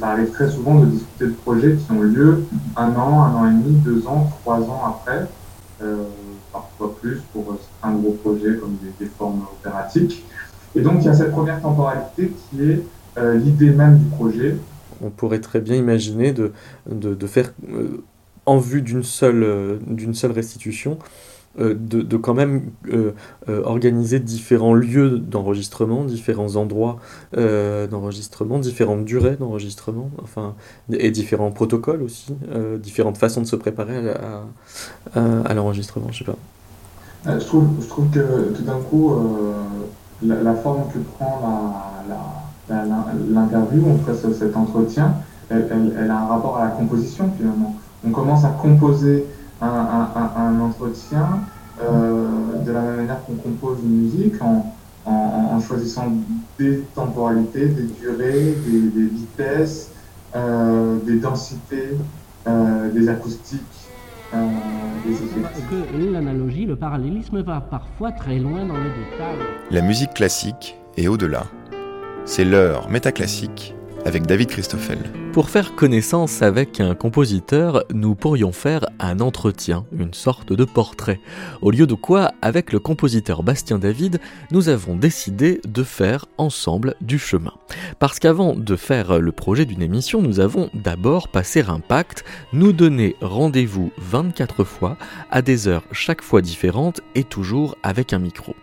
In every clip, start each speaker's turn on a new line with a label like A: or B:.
A: ça arrive très souvent de discuter de projets qui ont lieu un an, un an et demi, deux ans, trois ans après, euh, parfois plus pour un gros projet comme des, formes opératiques. Et donc il y a cette première temporalité qui est euh, l'idée même du projet.
B: On pourrait très bien imaginer de, de, de faire, euh, en vue d'une seule, d'une seule restitution, euh, de, quand même euh, euh, organiser différents lieux d'enregistrement, différents endroits d'enregistrement, différentes durées d'enregistrement, enfin, et différents protocoles aussi, différentes façons de se préparer à, l'enregistrement, je sais pas.
A: Je trouve, je trouve que tout d'un coup, la, forme que prend l'interview, en tout cas cet entretien, elle, elle, a un rapport à la composition finalement. On commence à composer un, entretien euh, de la même manière qu'on compose une musique en, choisissant des temporalités, des durées, des, vitesses, euh, des densités, euh, des acoustiques. des
C: effets. L'analogie, le parallélisme va parfois très loin dans les détails.
D: La musique classique est au-delà. C'est l'heure métaclassique avec David Christoffel.
B: Pour faire connaissance avec un compositeur, nous pourrions faire un entretien, une sorte de portrait. Au lieu de quoi, avec le compositeur Bastien David, nous avons décidé de faire ensemble du chemin. Parce qu'avant de faire le projet d'une émission, nous avons d'abord passé un pacte, nous donner rendez-vous 24 fois, à des heures chaque fois différentes et toujours avec un micro.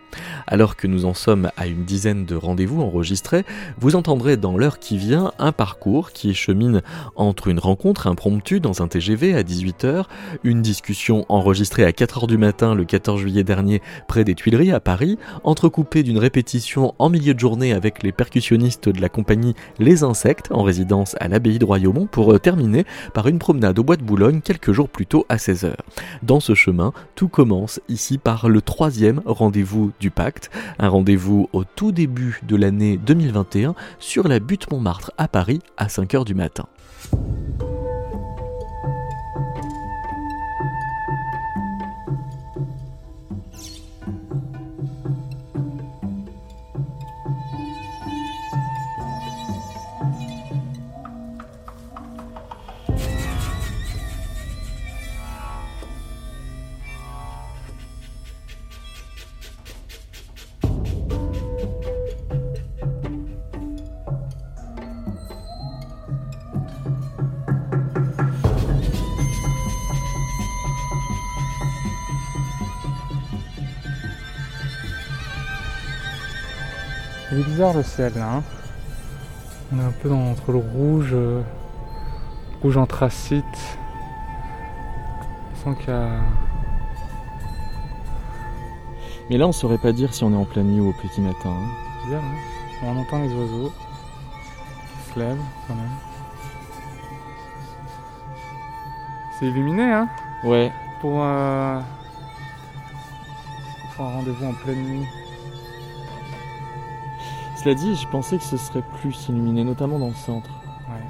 B: Alors que nous en sommes à une dizaine de rendez-vous enregistrés, vous entendrez dans l'heure qui vient un parcours qui chemine entre une rencontre impromptue dans un TGV à 18h, une discussion enregistrée à 4h du matin le 14 juillet dernier près des Tuileries à Paris, entrecoupée d'une répétition en milieu de journée avec les percussionnistes de la compagnie Les Insectes en résidence à l'abbaye de Royaumont pour euh, terminer par une promenade au bois de Boulogne quelques jours plus tôt à 16h. Dans ce chemin, tout commence ici par le troisième rendez-vous du pacte, un rendez-vous au tout début de l'année 2021 sur la butte Montmartre à Paris à 5h du matin.
E: Est bizarre le ciel là. Hein. On est un peu dans, entre le rouge, euh, rouge anthracite. Sent qu'il y a.
B: Mais là, on saurait pas dire si on est en pleine nuit ou au petit matin. Hein.
E: Bizarre, hein On entend les oiseaux qui se lèvent quand même. C'est illuminé, hein
B: Ouais.
E: Pour, euh... pour un rendez-vous en pleine nuit.
B: Cela dit, je pensais que ce serait plus illuminé, notamment dans le centre.
E: Ouais.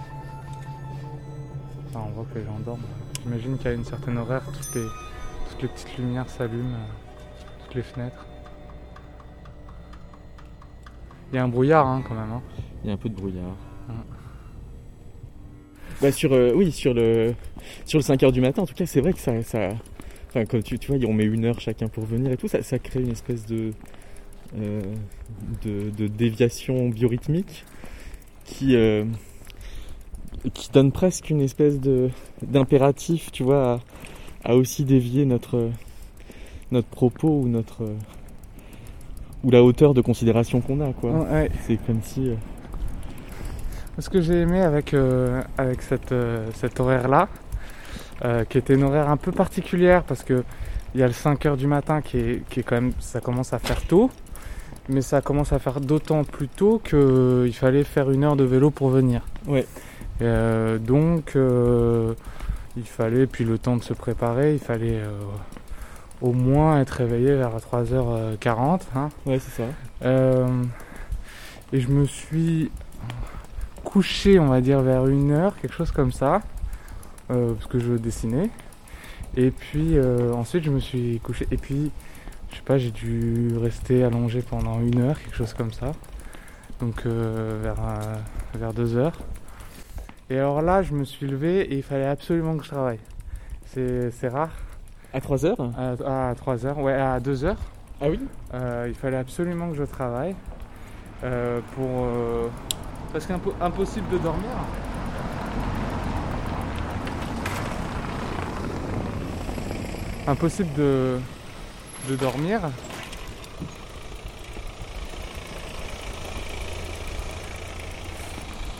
E: on voit que les gens dorment. J'imagine qu'à une certaine horaire, toutes les, toutes les petites lumières s'allument, euh, toutes les fenêtres. Il y a un brouillard hein, quand même. Hein.
B: Il y a un peu de brouillard. Bah sur, euh, oui, sur le, sur le 5h du matin, en tout cas, c'est vrai que ça. ça enfin, comme tu, tu vois, on met une heure chacun pour venir et tout, ça, ça crée une espèce de, euh, de, déviation biorhythmique qui, euh, qui donne presque une espèce de, d'impératif, tu vois, à, aussi dévier notre, notre propos ou notre ou la hauteur de considération qu'on a quoi. C'est comme si. Euh,
E: Ce que j'ai aimé avec, avec cette, cet horaire là, qui était une horaire un peu particulière parce que il y a le 5 h du matin qui est, qui est quand même ça commence à faire tôt mais ça commence à faire d'autant plus tôt qu'il fallait faire une heure de vélo pour venir.
B: Ouais.
E: Euh, donc euh, il fallait, puis le temps de se préparer, il fallait euh, au moins être réveillé vers 3h40. Hein.
B: Ouais, c'est ça.
E: et je me suis couché, on va dire, vers une heure, quelque chose comme ça, parce que je dessinais. Et puis ensuite, je me suis couché. Et puis je sais pas, j'ai dû rester allongé pendant une heure, quelque chose comme ça. Donc euh, vers, euh, vers deux heures. Et alors là, je me suis levé et il fallait absolument que je travaille. C'est c'est rare.
B: À 3 heures?
E: À, à 3 heures, ouais, à 2 heures.
B: Ah oui?
E: Euh, il fallait absolument que je travaille euh, pour parce qu'impo- impossible de dormir. Impossible de, de dormir.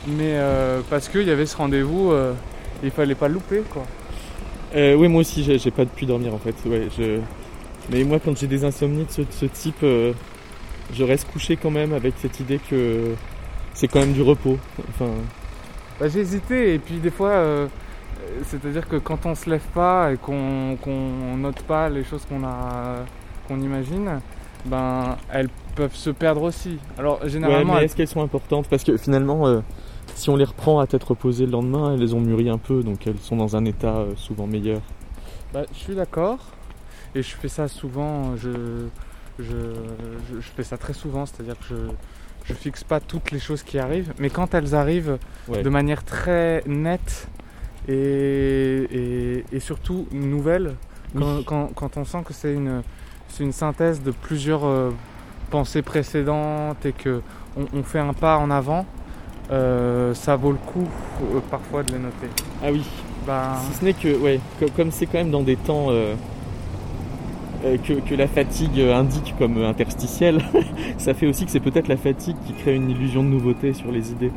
E: Mais euh, parce qu'il y avait ce rendez-vous, euh, il fallait pas le louper quoi.
B: Euh, oui, moi aussi, j'ai pas pu dormir en fait. Ouais, je... Mais moi, quand j'ai des insomnies de ce, type, je reste couché quand même avec cette idée que c'est quand même du repos. Enfin,
E: Bah, j'ai hésité et puis des fois, c'est-à-dire que quand on se lève pas et qu'on qu'on note pas les choses qu'on a, qu'on imagine, ben elles peuvent se perdre aussi. Alors
B: ouais,
E: généralement, elles-
B: est-ce qu'elles sont importantes? Parce que finalement, euh, si on les reprend à tête reposée le lendemain, elles ont mûri un peu, donc elles sont dans un état euh, souvent meilleur.
E: bah, je suis d'accord et je fais ça souvent. Je, je, je, je fais ça très souvent, c'est-à-dire que je je fixe pas toutes les choses qui arrivent, mais quand elles arrivent
B: Ouais.
E: de manière très nette et, et, et surtout nouvelle, quand, quand on sent que c'est une, c'est une synthèse de plusieurs euh, pensées précédentes et que on, on fait un pas en avant, euh, ça vaut le coup euh, parfois de les noter.
B: Ah oui.
E: Ben,
B: Si ce n'est que, ouais, co- comme c'est quand même dans des temps que, que la fatigue indique comme interstitielle, ça fait aussi que c'est peut-être la fatigue qui crée une illusion de nouveauté sur les idées.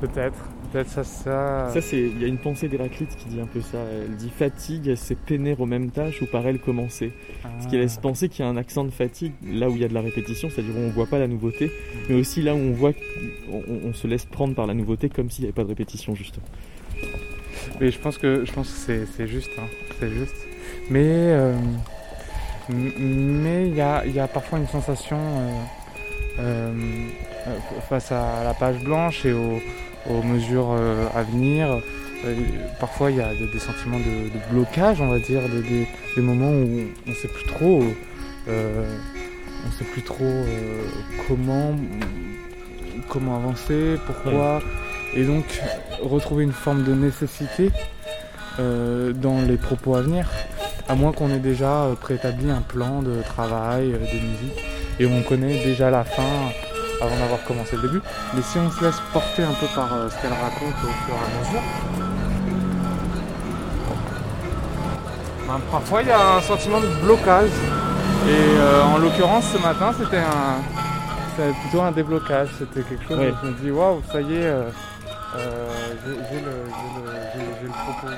E: peut-être, peut-être ça, ça.
B: Ça, c'est, il y a une pensée d'Héraclite qui dit un peu ça. Elle dit fatigue, c'est peiner aux mêmes tâches ou par elle commencer? Ce qui
E: Ah.
B: laisse penser qu'il y a un accent de fatigue là où il y a de la répétition, c'est-à-dire où on voit pas la nouveauté, mais aussi là où on voit qu'on on se laisse prendre par la nouveauté comme s'il n'y avait pas de répétition justement.
E: Mais je pense que je pense que c'est, c'est juste, hein, c'est juste. Mais euh, mais il y a, y a parfois une sensation euh, euh, face à la page blanche et aux, aux mesures euh, à venir. Euh, parfois il y a des, sentiments de, de blocage, on va dire, des, des- des moments où on ne sait plus trop, euh, on sait plus trop euh, comment comment avancer, pourquoi. Et donc retrouver une forme de nécessité euh, dans les propos à venir, à moins qu'on ait déjà préétabli un plan de travail, de musique, et on connaît déjà la fin avant d'avoir commencé le début. Mais si on se laisse porter un peu par euh, ce qu'elle raconte au fur et à mesure, ben, parfois il y a un sentiment de blocage. Et euh, en l'occurrence ce matin c'était un c'était plutôt un déblocage, c'était quelque chose où je me dis waouh ça y est euh, euh, j'ai le, le propos.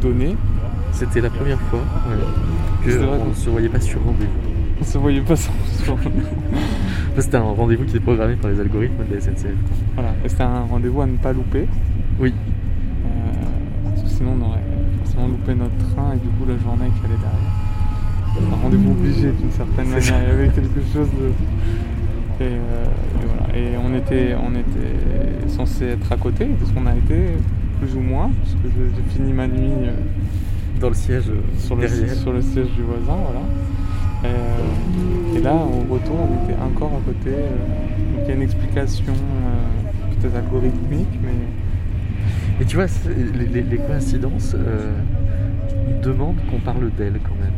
E: Donné.
B: C'était la première fois ouais, que on
E: qu'on-
B: ne se voyait pas sur rendez-vous.
E: On se voyait pas sur. sur-
B: C'était un rendez-vous qui était programmé par les algorithmes de la SNCF.
E: voilà. Et c'était un rendez-vous à ne pas louper.
B: Oui.
E: Euh, parce que sinon on aurait forcément loupé notre train et du coup la journée qui allait derrière. Un rendez-vous obligé d'une certaine manière. Il y avait quelque chose de. Et, euh, et voilà. Et on était, on était censé être à côté, parce qu'on a été plus ou moins, parce que j'ai fini ma nuit euh,
B: Dans le siège euh,
E: sur, le,
B: derrière.
E: sur le siège du voisin, voilà. Et, euh, et là, au retour, on était encore à côté. donc il y a une explication peut-être algorithmique, mais
B: Et tu vois, les, les- les coïncidences euh, demandent qu'on parle d'elles quand même.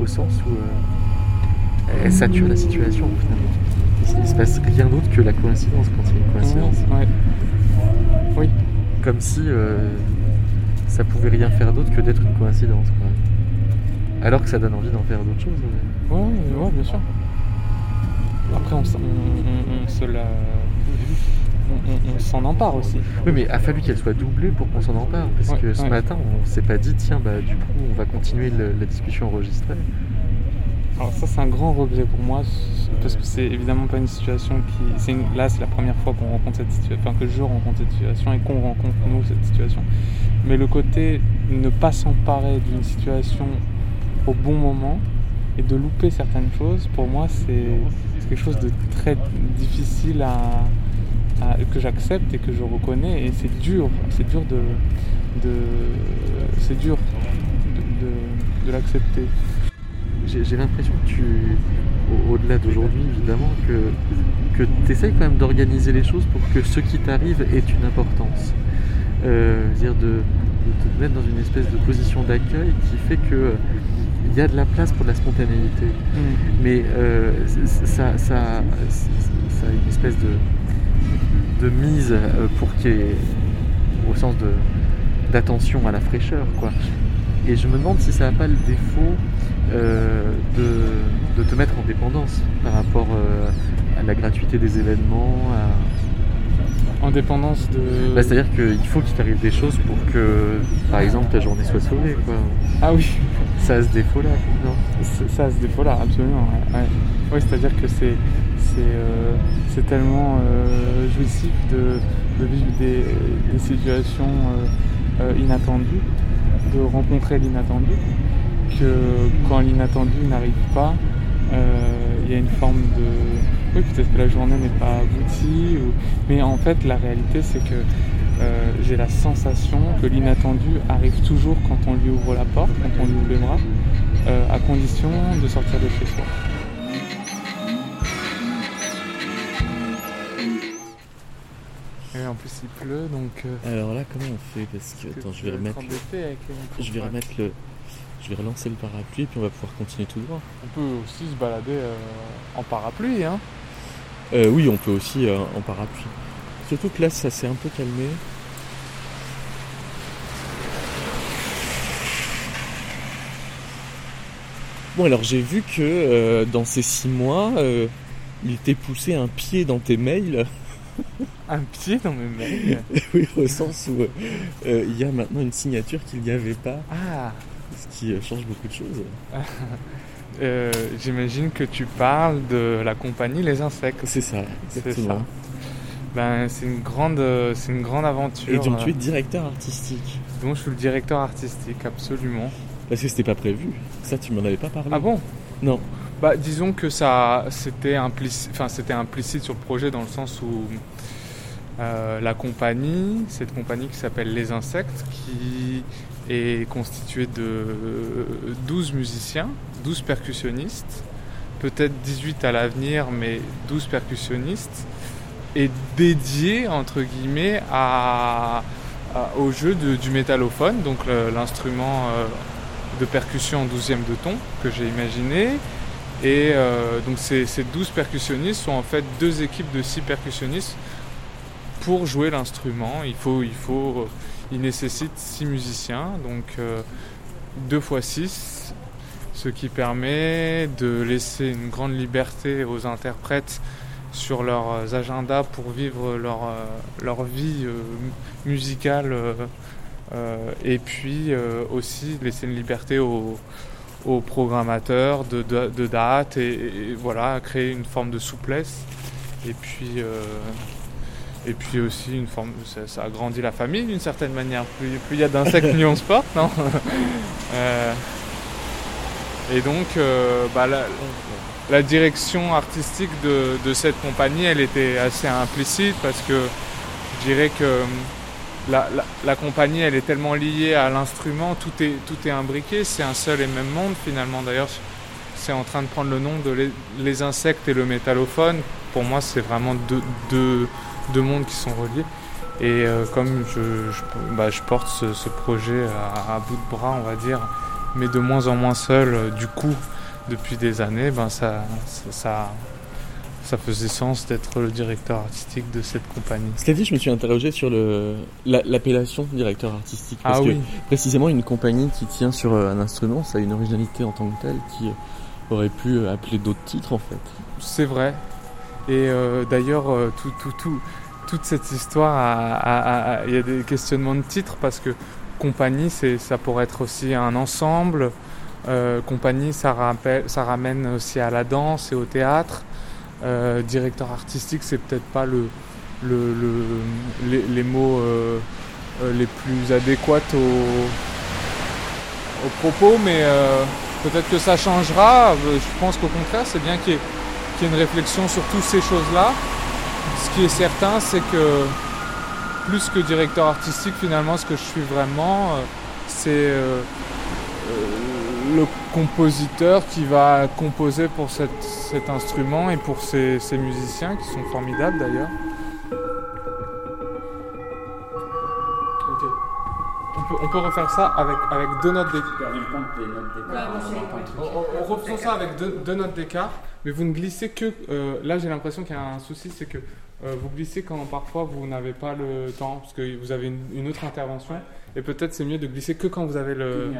B: Au sens où euh, elles saturent la situation finalement. Il ne se passe rien d'autre que la coïncidence quand il y a une coïncidence.
E: Ouais. Oui.
B: Comme si euh, ça pouvait rien faire d'autre que d'être une coïncidence. quoi. Alors que ça donne envie d'en faire d'autres choses. ouais.
E: Ouais, bien sûr. Après, on, se la. On, s'en empare aussi.
B: Oui, mais a fallu qu'elle soit doublée pour qu'on s'en empare. Parce
E: Ouais,
B: que ce matin, on s'est pas dit, tiens, bah, du coup, on va continuer le- la discussion enregistrée.
E: Alors, ça, c'est un grand regret pour moi, parce que c'est évidemment pas une situation qui. une- Là, c'est la première fois qu'on rencontre cette situation, enfin, que je rencontre cette situation et qu'on rencontre, nous, cette situation. Mais le côté ne pas s'emparer d'une situation au bon moment et de louper certaines choses, pour moi, c'est quelque chose de très difficile à, que j'accepte et que je reconnais. Et c'est dur, c'est dur de, de c'est dur de- de l'accepter.
B: J'ai l'impression que tu, au- au-delà d'aujourd'hui évidemment, que, que tu essayes quand même d'organiser les choses pour que ce qui t'arrive ait une importance. Euh, dire de, de te mettre dans une espèce de position d'accueil qui fait que il y a de la place pour de la spontanéité. Mais euh, ça, ça, ça a une espèce de, de mise euh, pour qu'il y ait, au sens d'attention à la fraîcheur. Quoi. Et je me demande si ça n'a pas le défaut euh, de, de te mettre en dépendance par rapport euh, à la gratuité des événements. à-
E: En dépendance de.
B: Bah, c'est-à-dire qu'il faut qu'il t'arrive des choses pour que, par exemple, ta journée soit sauvée. Quoi.
E: Ah oui,
B: Ça a ce défaut-là, non?
E: Ça, ce défaut-là, absolument. Ouais, ouais. Oui, c'est-à-dire que c'est c'est euh, tellement euh, jouissif de, de vivre des, des situations euh, inattendues, de rencontrer l'inattendu, que quand l'inattendu n'arrive pas, euh, il y a une forme de. Oui, peut-être que la journée n'est pas aboutie, ou- mais en fait, la réalité, c'est que euh, j'ai la sensation que l'inattendu arrive toujours quand on lui ouvre la porte, quand on lui ouvre les bras, euh, à condition de sortir de chez soi. Et en plus, il pleut, donc.
B: Alors là, comment on fait? Parce que, attends, je vais remettre.
E: micros.
B: Je vais remettre le. Je vais relancer le parapluie et puis on va pouvoir continuer tout droit.
E: On peut aussi se balader euh, en parapluie, hein.
B: Euh, oui, on peut aussi euh, en parapluie. Surtout que là, ça s'est un peu calmé. Bon, alors j'ai vu que dans ces six mois, il t'est poussé un pied dans tes mails.
E: Un pied dans mes mails.
B: oui, au sens où il y a maintenant une signature qu'il n'y avait pas,
E: Ah
B: ce qui euh, change beaucoup de choses.
E: euh, J'imagine que tu parles de la compagnie Les Insectes.
B: C'est ça,
E: C'est
B: exactement.
E: Ben, c'est une grande, euh, une grande aventure.
B: Et donc tu es directeur artistique.
E: dont je suis le directeur artistique, absolument.
B: Parce que c'était pas prévu. Ça, tu m'en avais pas parlé.
E: Ah bon?
B: Non.
E: Bah, disons que ça, c'était implicite, enfin, c'était implicite sur le projet dans le sens où euh, la compagnie, cette compagnie qui s'appelle Les Insectes, qui est constituée de 12 musiciens, 12 percussionnistes, peut-être 18 à l'avenir, mais 12 percussionnistes, est dédiée, entre guillemets, au jeu du métallophone, donc l'instrument euh, de percussion en 12e de ton que j'ai imaginé. Et euh, donc ces, ces 12 percussionnistes sont en fait deux équipes de 6 percussionnistes pour jouer l'instrument. Il faut, euh, il nécessite 6 musiciens, donc 2 fois 6, ce qui permet de laisser une grande liberté aux interprètes sur leurs agendas pour vivre leur, leur vie musicale et puis aussi laisser une liberté aux, programmateurs de, de, dates et, voilà, créer une forme de souplesse. Et puis, et puis aussi une forme, ça, agrandit la famille d'une certaine manière. Plus il y a d'insectes, mieux on se porte, non Et donc, euh, bah, la, direction artistique de, cette compagnie, elle était assez implicite parce que je dirais que euh, la, compagnie, elle est tellement liée à l'instrument, tout est, tout est imbriqué, c'est un seul et même monde finalement. D'ailleurs, c'est en train de prendre le nom de les, insectes et le métallophone. Pour moi, c'est vraiment deux, deux, mondes qui sont reliés. Et euh, comme je, bah, porte ce, projet à, bout de bras, on va dire, mais de moins en moins seul. Euh, du coup, depuis des années, ben ça, ça, ça, faisait sens d'être le directeur artistique de cette compagnie.
B: Ce qu'a dit, je me suis interrogé sur l'appellation directeur artistique.
E: Parce ah que
B: précisément, une compagnie qui tient sur euh, un instrument, ça a une originalité en tant que telle qui aurait pu appeler d'autres titres en fait.
E: C'est vrai. Et euh, d'ailleurs, tout, toute cette histoire, il y a des questionnements de titres parce que compagnie, ça pourrait être aussi un ensemble. Euh, compagnie, ça, ramène aussi à la danse et au théâtre. Euh, directeur artistique, c'est peut-être pas le, le, les, mots euh, les plus adéquats aux, propos, mais peut-être que ça changera. Je pense qu'au contraire, c'est bien qu'il y, y, ait une réflexion sur toutes ces choses-là. Ce qui est certain, c'est que plus que directeur artistique, finalement, ce que je suis vraiment, euh, c'est euh, euh, le compositeur qui va composer pour cet instrument et pour ces, musiciens qui sont formidables d'ailleurs. On peut, refaire ça avec, avec deux notes d'écart. On, refait ça avec deux, notes d'écart, mais vous ne glissez que. là, j'ai l'impression qu'il y a un souci, c'est que euh, vous glissez quand parfois vous n'avez pas le temps, parce que vous avez une, autre intervention. Et peut-être c'est mieux de glisser que quand vous avez le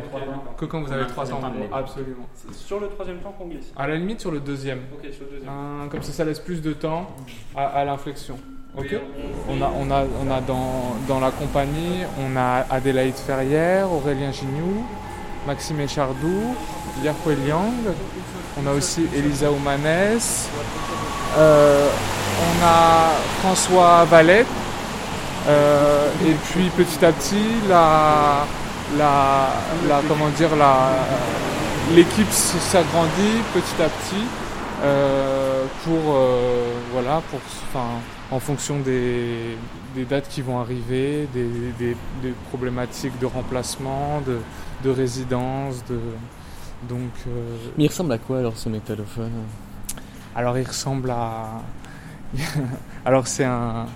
E: que quand vous avez trois temps. Absolument.
F: C'est sur le troisième temps qu'on glisse.
E: À la limite sur le deuxième.
F: Ok, sur le deuxième.
E: comme ça, ça laisse plus de temps à, l'inflexion. On a, on a, on a dans, la compagnie, on a Adélaïde Ferrière, Aurélien Gignoux, Maxime Echardou, Yahweh Liang. On a aussi Elisa Oumanès. Euh, on a François Valette. Euh, et puis petit à petit, la, la, comment dire, l'équipe s'agrandit petit à petit euh, pour, voilà, pour, en fonction des, dates qui vont arriver, des, problématiques de remplacement, de, résidence, de, donc.
B: Mais il ressemble à quoi alors ce métallophone?
E: Alors il ressemble à Alors c'est un...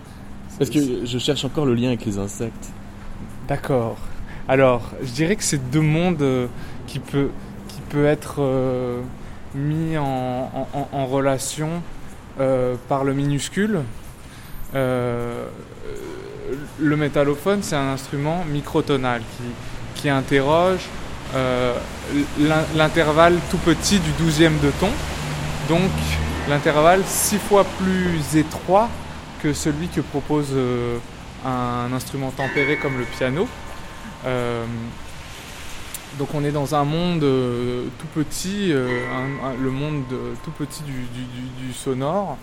B: Parce que je cherche encore le lien avec les insectes.
E: D'accord. Alors, je dirais que c'est deux mondes euh, qui peut, qui peut être euh, mis en, relation euh, par le minuscule. Le métallophone, c'est un instrument microtonal qui, interroge l'intervalle tout petit du douzième de ton. Donc, l'intervalle six fois plus étroit que celui que propose euh, un instrument tempéré comme le piano. Euh, donc on est dans un monde euh, tout petit, le monde tout petit du, sonore,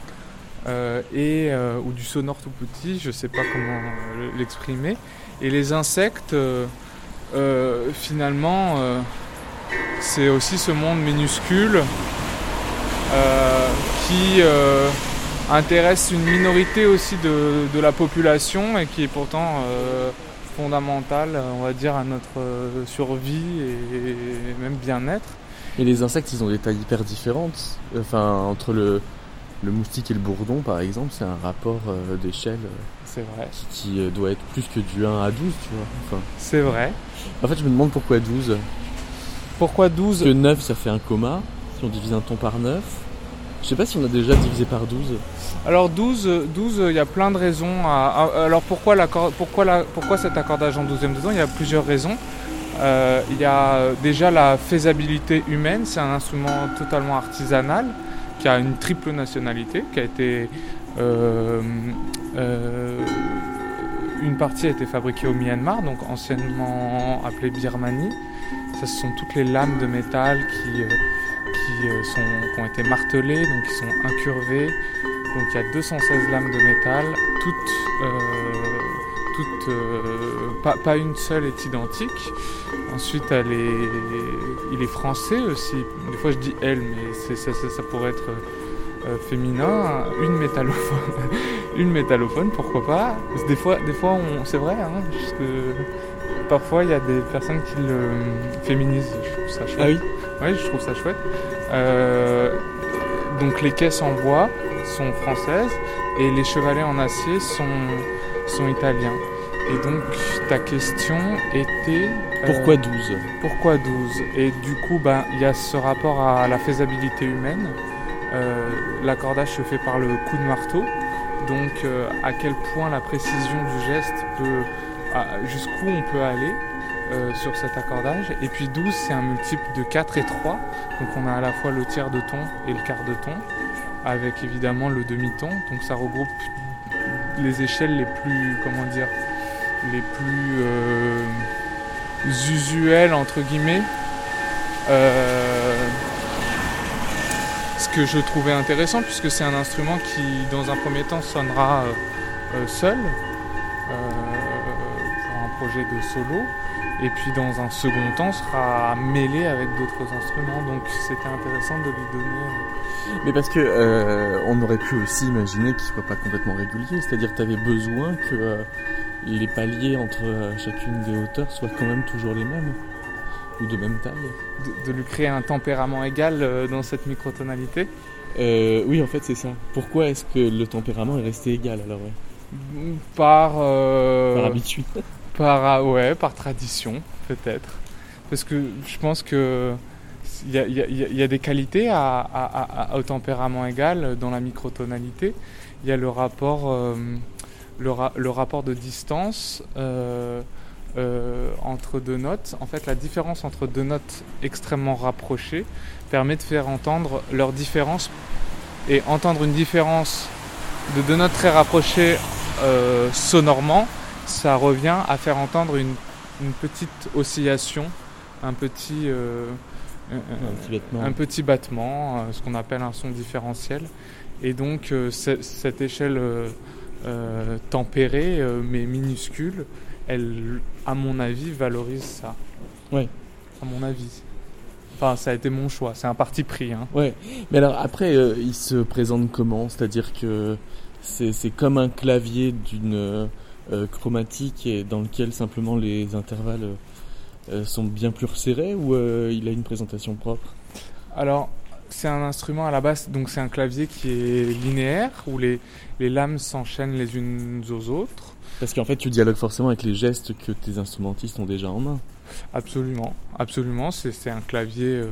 E: et, ou du sonore tout petit, je ne sais pas comment l'exprimer. Et les insectes, finalement, c'est aussi ce monde minuscule euh, qui euh, intéresse une minorité aussi de, la population et qui est pourtant euh, fondamentale, on va dire, à notre survie et même bien-être.
B: Et les insectes, ils ont des tailles hyper différentes. Enfin, entre le, le moustique et le bourdon, par exemple, c'est un rapport d'échelle
E: c'est vrai.
B: qui, doit être plus que du 1 à 12, tu vois. Enfin,
E: c'est vrai.
B: En fait, je me demande pourquoi 12.
E: Pourquoi 12
B: Parce que 9, ça fait un coma. Si on divise un ton par 9. Je sais pas si on a déjà divisé par 12.
E: Alors 12, 12 il y a plein de raisons. alors pourquoi, pourquoi, pourquoi cet accordage en 12e dedans? Il y a plusieurs raisons. Euh, il y a déjà la faisabilité humaine, c'est un instrument totalement artisanal qui a une triple nationalité, qui a été euh, euh, une partie a été fabriquée au Myanmar, donc anciennement appelée Birmanie. Ça, ce sont toutes les lames de métal qui, euh, qui, sont, qui ont été martelées, donc qui sont incurvées. Donc il y a 216 lames de métal, toutes, toutes euh, pas, pas une seule est identique. Ensuite, elle est, il est français aussi. Des fois, je dis elle, mais ça, ça- ça pourrait être euh, féminin. Une métallophone, une métallophone, pourquoi pas. Des fois, des fois, on, c'est vrai, hein, parfois il y a des personnes qui le féminisent. Je trouve ça chouette.
B: Ah oui
E: Oui, je trouve ça chouette. Euh, donc les caisses en bois sont françaises et les chevalets en acier sont, sont italiens. Et donc ta question était... euh,
B: Pourquoi 12
E: pourquoi 12 Et du coup, ben, il y a ce rapport à la faisabilité humaine. Euh, L'accordage se fait par le coup de marteau. Donc, euh, à quel point la précision du geste peut. à- Jusqu'où on peut aller sur cet accordage? Et puis 12, c'est un multiple de 4 et 3. Donc, on a à la fois le tiers de ton et le quart de ton. Avec évidemment le demi-ton. Donc, ça regroupe les échelles les plus. Comment dire Les plus. euh, usuel entre guillemets. Euh, ce que je trouvais intéressant puisque c'est un instrument qui dans un premier temps sonnera euh, seul pour un projet de solo et puis dans un second temps sera mêlé avec d'autres instruments donc c'était intéressant de lui donner euh,
B: Mais parce que euh, on aurait pu aussi imaginer qu'il soit pas complètement régulier, c'est-à-dire que tu avais besoin que euh, les paliers entre euh, chacune des hauteurs soient quand même toujours les mêmes ou de même taille.
E: de, de lui créer un tempérament égal dans cette microtonalité
B: Euh, oui, en fait, c'est ça. Pourquoi est-ce que le tempérament est resté égal alors ouais?
E: Par euh,
B: Par habitude.
E: Par, ah, par tradition, peut-être. Parce que je pense que il y a, des qualités au tempérament égal dans la microtonalité. Il y a le rapport, euh, de distance euh, euh, entre deux notes. En fait, la différence entre deux notes extrêmement rapprochées permet de faire entendre leur différence. Et entendre une différence de deux notes très rapprochées sonorement, ça revient à faire entendre une, une petite oscillation, un petit, euh, un-
B: Un petit vêtement.
E: un petit battement, euh, ce qu'on appelle un son différentiel. Et donc euh, ce- cette échelle euh, euh, tempérée, euh, mais minuscule, elle, à mon avis, valorise ça.
B: Ouais.
E: À mon avis. Enfin, ça a été mon choix, c'est un parti pris. Hein.
B: Ouais. Mais alors après, euh, il se présente comment? C'est-à-dire que c'est comme un clavier d'une euh, euh, chromatique et dans lequel simplement les intervalles euh, euh, sont bien plus resserrés ou euh, il a une présentation propre?
E: Alors, c'est un instrument à la base, donc c'est un clavier qui est linéaire, où les, les lames s'enchaînent les unes aux autres.
B: Parce qu'en fait, tu dialogues forcément avec les gestes que tes instrumentistes ont déjà en main.
E: Absolument, absolument. C'est c'est un clavier, euh,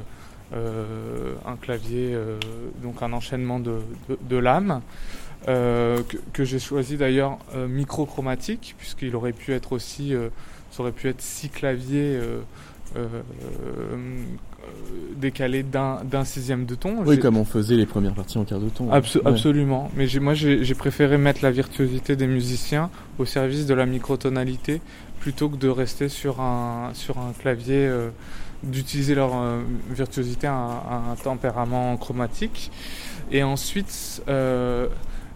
E: euh, un clavier, euh, donc un enchaînement de, de, de lames euh, que, que j'ai choisi d'ailleurs euh, microchromatique, puisqu'il aurait pu être aussi, euh, ça aurait pu être six claviers euh, euh, euh, décalés d'un sixième de ton.
B: Oui, comme on faisait les premières parties en quart de ton. Ouais.
E: Absolument. Mais moi, j'ai préféré mettre la virtuosité des musiciens au service de la microtonalité plutôt que de rester sur un, sur un clavier, euh, d'utiliser leur euh, virtuosité à un, à un tempérament chromatique. Et ensuite, euh,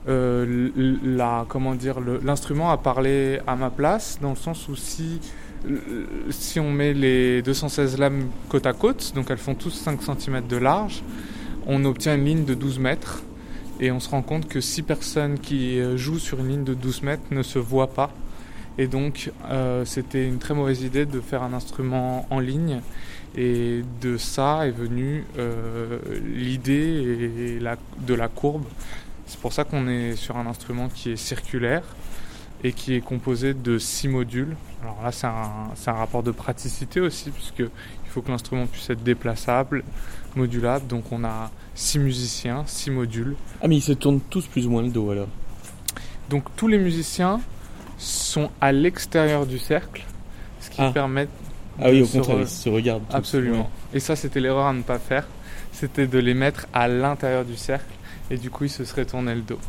E: euh, la, comment dire, l'instrument a parlé à ma place dans le sens où si on met les 216 lames côte à côte, donc elles font tous 5 cm de large, on obtient une ligne de 12 mètres et on se rend compte que 6 personnes qui euh, jouent sur une ligne de 12 mètres ne se voient pas. Et donc euh, c'était une très mauvaise idée de faire un instrument en ligne et de ça est venue l'idée de la courbe. C'est pour ça qu'on est sur un instrument qui est circulaire et qui est composé de 6 modules. Alors là, c'est un, rapport de praticité aussi, puisque il faut que l'instrument puisse être déplaçable, modulable. Donc on a 6 musiciens, 6 modules.
B: Ah, mais ils se tournent tous plus ou moins le dos alors.
E: Donc tous les musiciens sont à l'extérieur du cercle, ce qui
B: Ah.
E: permet
B: Ah oui, au
E: se
B: contraire,
E: re-
B: ils se regardent. tous.
E: Absolument. Et ça, c'était l'erreur à ne pas faire. c'était de les mettre à l'intérieur du cercle et du coup, ils se seraient tourné le dos.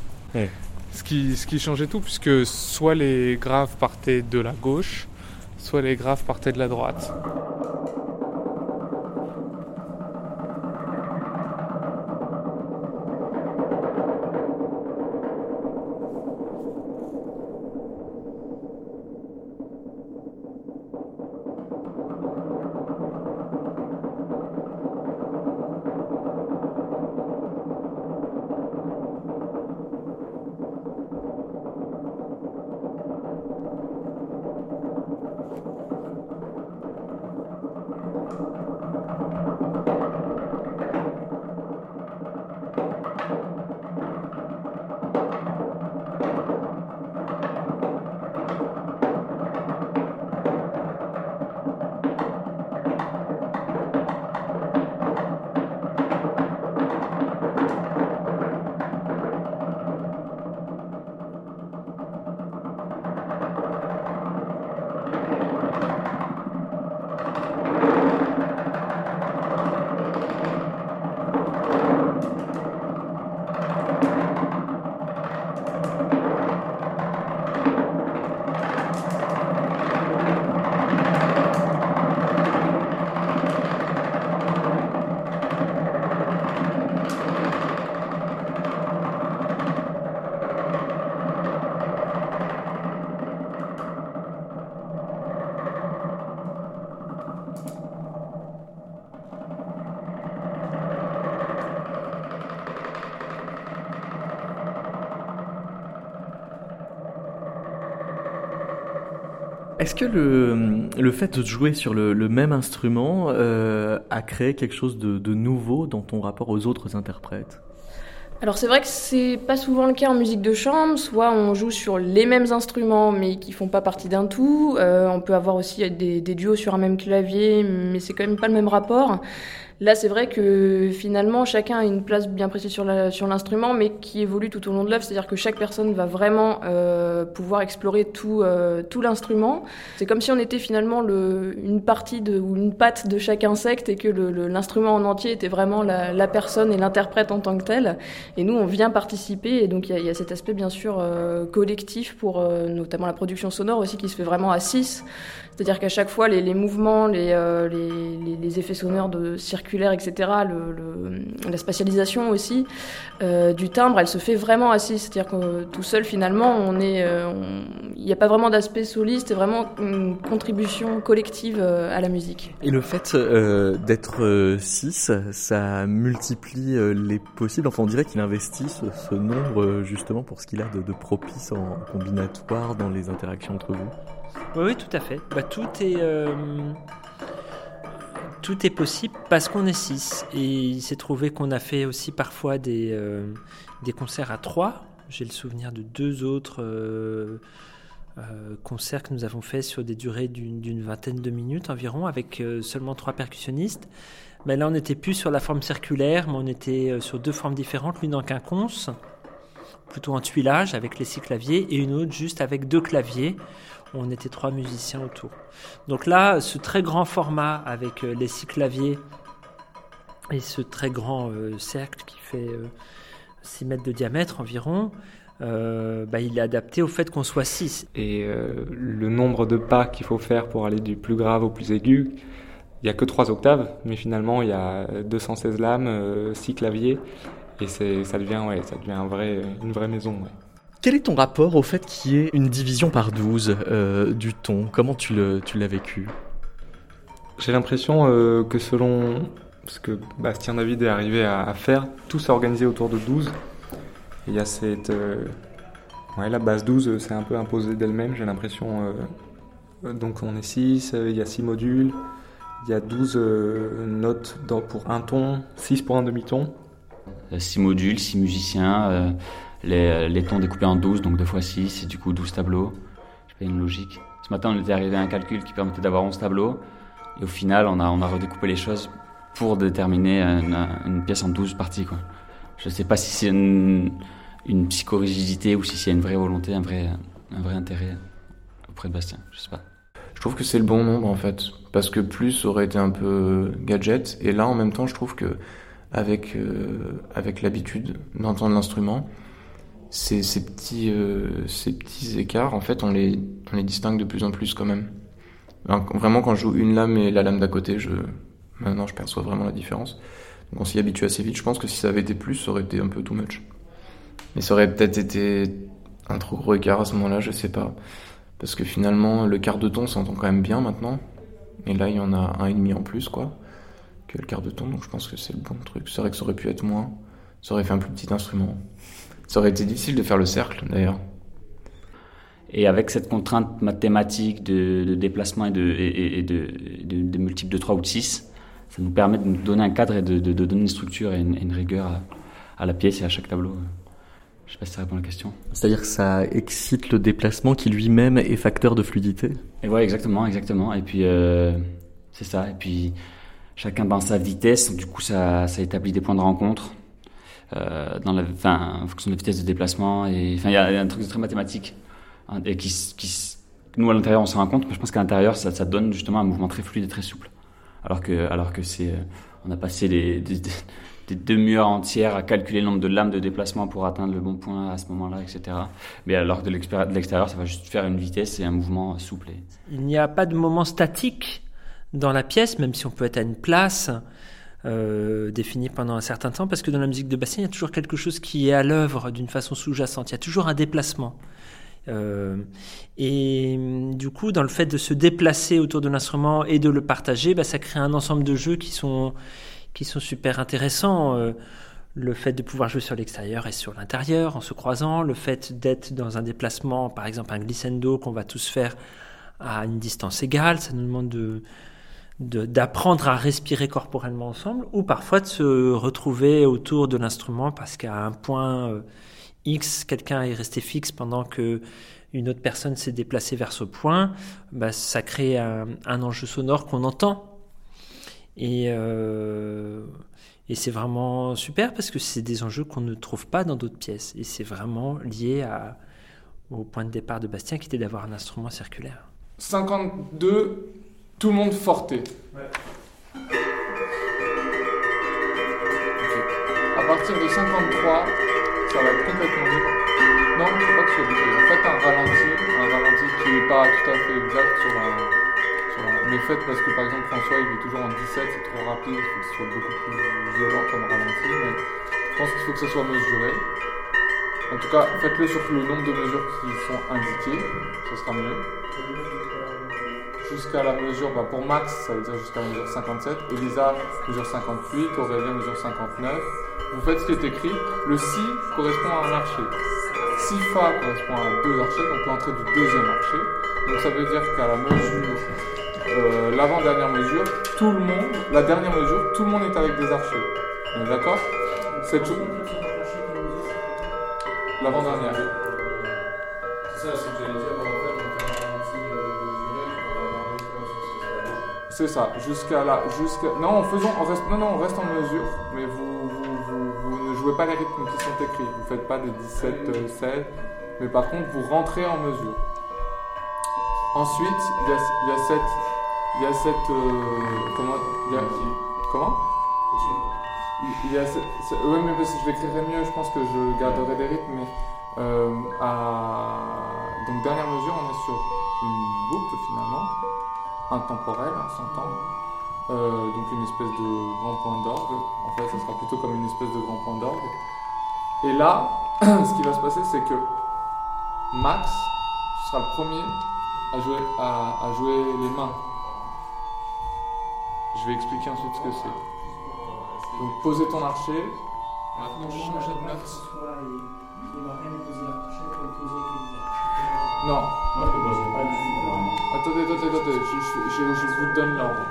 E: Ce, qui, ce qui changeait tout, puisque soit les graves partaient de la gauche, soit les graves partaient de la droite.
B: Est-ce que le, le, fait de jouer sur le, le même instrument euh, a créé quelque chose de, de, nouveau dans ton rapport aux autres interprètes?
G: Alors c'est vrai que c'est pas souvent le cas en musique de chambre, soit on joue sur les mêmes instruments mais qui font pas partie d'un tout, euh, on peut avoir aussi des, des, duos sur un même clavier mais c'est quand même pas le même rapport. Là, c'est vrai que finalement, chacun a une place bien précise sur l'instrument, mais qui évolue tout au long de l'œuvre. C'est-à-dire que chaque personne va vraiment euh, pouvoir explorer tout, euh, tout l'instrument. C'est comme si on était finalement le, une partie ou une patte de chaque insecte et que l'instrument en entier était vraiment la, personne et l'interprète en tant que tel. Et nous, on vient participer. Et donc, il y, a cet aspect, bien sûr, euh, collectif pour notamment la production sonore aussi qui se fait vraiment à 6. C'est-à-dire qu'à chaque fois, les, mouvements, les, euh, les, effets sonores de circulaire, etc., la spatialisation aussi euh, du timbre, elle se fait vraiment assise. C'est-à-dire que tout seul, finalement, euh, il n'y a pas vraiment d'aspect soliste, c'est vraiment une contribution collective euh, à la musique.
B: Et le fait euh, d'être 6, ça multiplie les possibles. Enfin, on dirait qu'il investit ce, nombre justement pour ce qu'il a de propice en combinatoire dans les interactions entre vous.
H: Oui, oui, tout à fait. Bah, tout est euh, tout est possible parce qu'on est 6 et il s'est trouvé qu'on a fait aussi parfois des euh, des concerts à 3 J'ai le souvenir de deux autres euh, concerts que nous avons fait sur des durées d'une vingtaine de minutes environ avec seulement trois percussionnistes. Mais là, on n'était plus sur la forme circulaire, mais on était sur deux formes différentes, l'une en quinconce, plutôt en tuilage avec les six claviers, et une autre juste avec deux claviers on était trois musiciens autour. Donc là, ce très grand format avec euh, les six claviers et ce très grand euh, cercle qui fait euh, 6 mètres de diamètre environ, euh, bah, il est adapté au fait qu'on soit 6.
I: Et le nombre de pas qu'il faut faire pour aller du plus grave au plus aigu, il n'y a que 3 octaves, mais finalement il y a 216 lames, 6 claviers, et ça devient, ouais, ça devient un vrai, une vraie maison. Ouais.
B: Quel est ton rapport au fait qu'il y ait une division par 12 euh, du ton? Comment tu l'as tu vécu?
I: J'ai l'impression euh, que selon ce que Bastien David est arrivé à, à faire, tout s'est organisé autour de 12. Il y a cette... Euh, ouais, la base 12 s'est un peu imposée d'elle-même, j'ai l'impression. Euh, donc on est 6, il y a 6 modules, il y a 12 euh, notes dans, pour un ton, 6 pour un demi-ton.
J: 6 modules, 6 musiciens les, les, tons découpés en 12, donc 2 x 6, et du coup 12 tableaux. Je pas, une logique. Ce matin, on était arrivé à un calcul qui permettait d'avoir 11 tableaux, et au final, on a, on a redécoupé les choses pour déterminer une, pièce en 12 parties. Quoi. Je sais pas si c'est une, une psychorigidité ou si c'est une vraie volonté, un vrai, un vrai intérêt auprès de Bastien, je sais pas.
K: Je trouve que c'est le bon nombre en fait, parce que plus aurait été un peu gadget, et là en même temps je trouve que avec, avec l'habitude d'entendre l'instrument. Ces, ces, petits, ces petits écarts, en fait, on les, on les distingue de plus en plus quand même. vraiment, quand je joue une lame et la lame d'à côté, je, maintenant je perçois vraiment la différence. Donc on s'y habitue assez vite. Je pense que si ça avait été plus, ça aurait été un peu too much. Mais ça aurait peut-être été un trop gros écart à ce moment-là, je sais pas. Parce que finalement, le quart de ton s'entend quand même bien maintenant. Et là, il y en a un et demi en plus, quoi, que le quart de ton. Donc je pense que c'est le bon truc. C'est vrai que ça aurait pu être moins. Ça aurait fait un plus petit instrument. Ça aurait été difficile de faire le cercle, d'ailleurs.
J: Et avec cette contrainte mathématique de, déplacement et de, et, de, multiples de 3 ou de 6, ça nous permet de nous donner un cadre et de, donner une structure et une, rigueur à, à, la pièce et à chaque tableau. Je sais pas si ça répond à la question.
B: C'est-à-dire que ça excite le déplacement qui lui-même est facteur de fluidité?
J: Et ouais, exactement, exactement. Et puis, euh, c'est ça. Et puis, chacun dans sa vitesse, du coup, ça, établit des points de rencontre. Euh, dans en fonction de la vitesse de déplacement. Il y, a un truc très mathématique. Hein, et qui, nous, à l'intérieur, on s'en rend compte, mais je pense qu'à l'intérieur, ça, donne justement un mouvement très fluide et très souple. Alors que, alors que c'est, euh, on a passé les, des demi-heures entières à calculer le nombre de lames de déplacement pour atteindre le bon point à ce moment-là, etc. Mais alors que de l'extérieur, ça va juste faire une vitesse et un mouvement souple.
H: Il n'y a pas de moment statique dans la pièce, même si on peut être à une place euh, définie pendant un certain temps, parce que dans la musique de Bastien, il y a toujours quelque chose qui est à l'œuvre d'une façon sous-jacente. Il y a toujours un déplacement. Euh, et du coup, dans le fait de se déplacer autour de l'instrument et de le partager, bah, ça crée un ensemble de jeux qui sont qui sont super intéressants. Euh, le fait de pouvoir jouer sur l'extérieur et sur l'intérieur en se croisant, le fait d'être dans un déplacement, par exemple un glissando qu'on va tous faire à une distance égale, ça nous demande de d'apprendre à respirer corporellement ensemble, ou parfois de se retrouver autour de l'instrument parce qu'à un point euh, X, quelqu'un est resté fixe pendant que une autre personne s'est déplacée vers ce point, bah, ça crée un, un enjeu sonore qu'on entend et, euh, et c'est vraiment super parce que c'est des enjeux qu'on ne trouve pas dans d'autres pièces. Et c'est vraiment lié à, au point de départ de Bastien qui était d'avoir un instrument circulaire.
E: 52, tout le monde forté. Ouais. À partir de 53, ça va être complètement libre. Non, il ne faut pas que ce soit. En fait, un ralenti, un ralenti qui n'est pas tout à fait exact sur un mais faites parce que par exemple François il est toujours en 17, c'est trop rapide, il faut que ce soit beaucoup plus violent comme ralenti, mais je pense qu'il faut que ce soit mesuré. En tout cas, faites-le sur le nombre de mesures qui sont indiquées, ce sera mieux. Jusqu'à la mesure, bah pour Max, ça veut dire jusqu'à la mesure 57, Elisa mesure 58, Aurélien mesure 59. Vous faites ce qui est écrit, le Si correspond à un archer. Si Fa correspond à deux archers, donc l'entrée du deuxième archer. Donc ça veut dire qu'à la mesure euh, l'avant-dernière mesure, tout le monde, la dernière mesure, tout le monde est avec des archers. On est d'accord? C'est tout. L'avant-dernière. C'est ça, jusqu'à là, jusqu'à. Non, en faisant, on reste, non, non, on reste en mesure, mais vous, vous, vous, ne jouez pas les rythmes qui sont écrits. Vous faites pas des 17, 7, euh, mais par contre, vous rentrez en mesure. Ensuite, il y a, il y a cette il y a cette. Euh, comment y a, Comment? Il y a cette, mais parce que je l'écrirai mieux, je pense que je garderai des rythmes, mais. Euh, à, donc, dernière mesure, on est sur une boucle finalement, intemporelle, hein, sans temps. Euh, donc, une espèce de grand point d'orgue. En fait, ça sera plutôt comme une espèce de grand point d'orgue. Et là, ce qui va se passer, c'est que Max sera le premier à jouer, à, à jouer les mains je vais expliquer ensuite ce que c'est. Donc poser ton archer. Maintenant changer de note. Non. Attendez, attendez, attendez, je, vous donne l'ordre.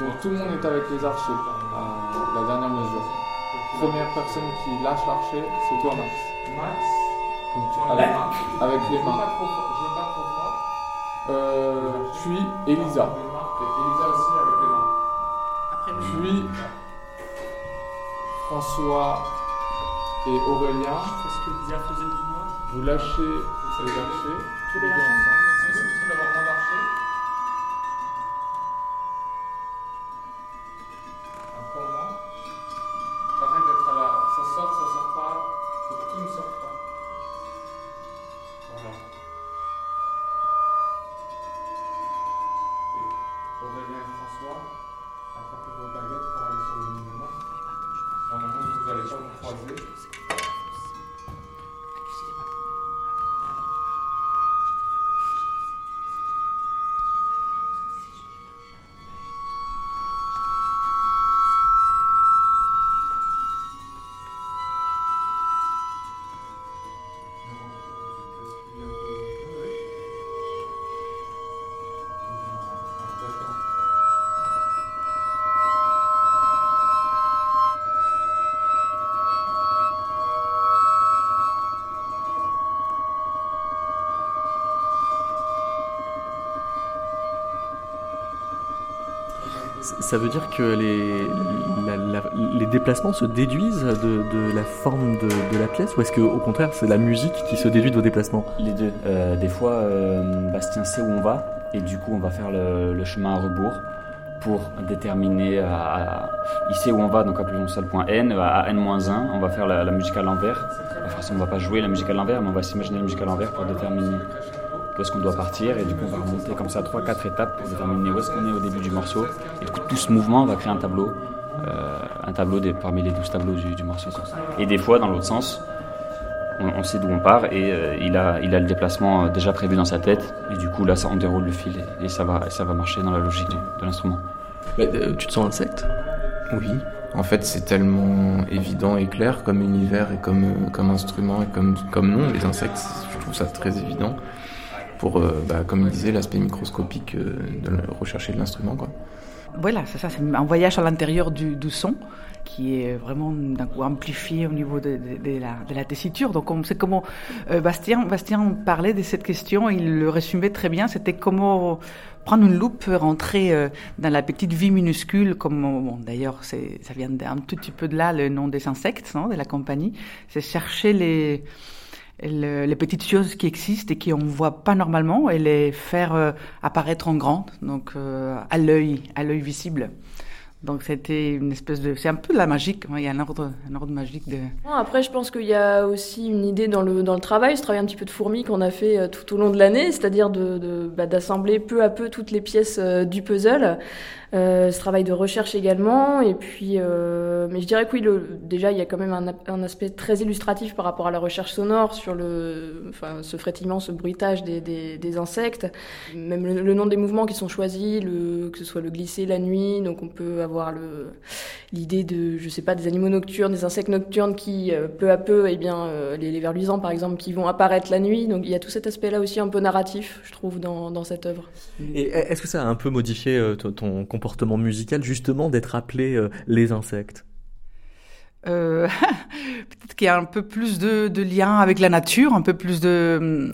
E: Donc tout le monde est avec les archers, la dernière mesure. Première personne qui lâche l'archer, c'est toi Max. Max Donc, avec, avec les mains. Euh, puis Elisa. Elisa aussi avec les mains. Puis François et Aurélien. Vous lâchez les archers. C'est d'avoir moins d'archers.
B: Ça veut dire que les, la- la- les déplacements se déduisent de, la forme de, la pièce ou est-ce qu'au contraire c'est la musique qui se déduit de vos déplacements?
J: Les deux. Euh, des fois, euh, Bastien sait où on va et du coup, on va faire le, chemin à rebours pour déterminer. À, à- il sait où on va, donc appelons ça le point N. À N-1, on va faire la, musique à l'envers. Enfin, on va pas jouer la musique à l'envers, mais on va s'imaginer la musique à l'envers pour déterminer où est-ce qu'on doit partir et du coup on va remonter comme ça 3-4 étapes pour déterminer où est-ce qu'on est au début du morceau. Et du coup tout ce mouvement va créer un tableau euh, un tableau des, parmi les 12 tableaux du, du morceau et des fois dans l'autre sens on, on sait d'où on part et euh, il, a, il a le déplacement euh, déjà prévu dans sa tête. Et du coup là ça on déroule le fil et, et ça, va, ça va marcher dans la logique du- de l'instrument.
B: Euh, Tu te sens insecte?
K: Oui. En fait, c'est tellement évident et clair comme univers et comme, comme instrument et comme, comme nom. Les insectes, je trouve ça très évident pour, euh, bah, comme il disait, l'aspect microscopique euh, de rechercher de l'instrument. quoi.
L: Voilà, c'est ça, c'est un voyage à l'intérieur du, son qui est vraiment d'un coup amplifié au niveau de, la, tessiture. Donc on sait comment euh, Bastien, Bastien parlait de cette question, il le résumait très bien, c'était comment prendre une loupe, rentrer dans la petite vie minuscule, comme bon, d'ailleurs ça vient d'un tout petit peu de là le nom des insectes, non, de la compagnie, c'est chercher les le- les petites choses qui existent et qui on voit pas normalement et les faire euh, apparaître en grand, donc euh, à l'œil, à l'œil visible. Donc c'était une espèce de, c'est un peu de la magique. hein, Il y a un ordre, un ordre magique de.
G: Après, je pense qu'il y a aussi une idée dans le, dans le travail, ce travail un petit peu de fourmi qu'on a fait euh, tout au long de l'année, c'est-à-dire de, bah, d'assembler peu à peu toutes les pièces du puzzle. Euh, ce travail de recherche également. Et puis, euh, mais je dirais que oui, déjà, il y a quand même un, aspect très illustratif par rapport à la recherche sonore sur le, enfin, ce frétillement, ce bruitage des, insectes. Même le, nom des mouvements qui sont choisis, que ce soit le glisser la nuit, donc on peut avoir l'idée de, je sais pas, des animaux nocturnes, des insectes nocturnes qui, euh, peu à peu, eh bien, les, les vers luisants par exemple, qui vont apparaître la nuit. Donc il y a tout cet aspect-là aussi un peu narratif, je trouve, dans, cette œuvre.
B: Est-ce que ça a un peu modifié ton, ton comportement musical justement d'être appelé euh, les insectes
L: Euh, Peut-être qu'il y a un peu plus de, de lien avec la nature, un peu plus de,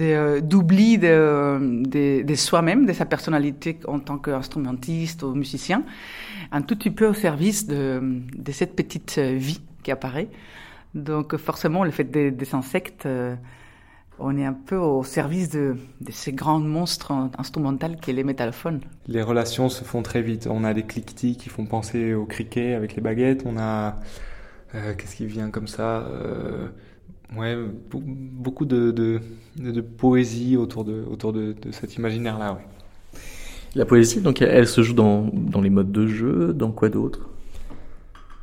L: euh, d'oubli de, soi-même, de sa personnalité en tant qu'instrumentiste ou musicien, un tout petit peu au service de, cette petite vie qui apparaît. Donc forcément, le fait des, insectes, on est un peu au service de, de ces grands monstres instrumentaux qu'est les métallophones.
I: Les relations se font très vite. On a des cliquetis qui font penser au cricket avec les baguettes. On a. euh, Qu'est-ce qui vient comme ça euh, Ouais, be- beaucoup de, de, de- de poésie autour de, autour de, de cet imaginaire-là. Ouais.
B: La poésie, donc elle, elle se joue dans, dans les modes de jeu, dans quoi d'autre?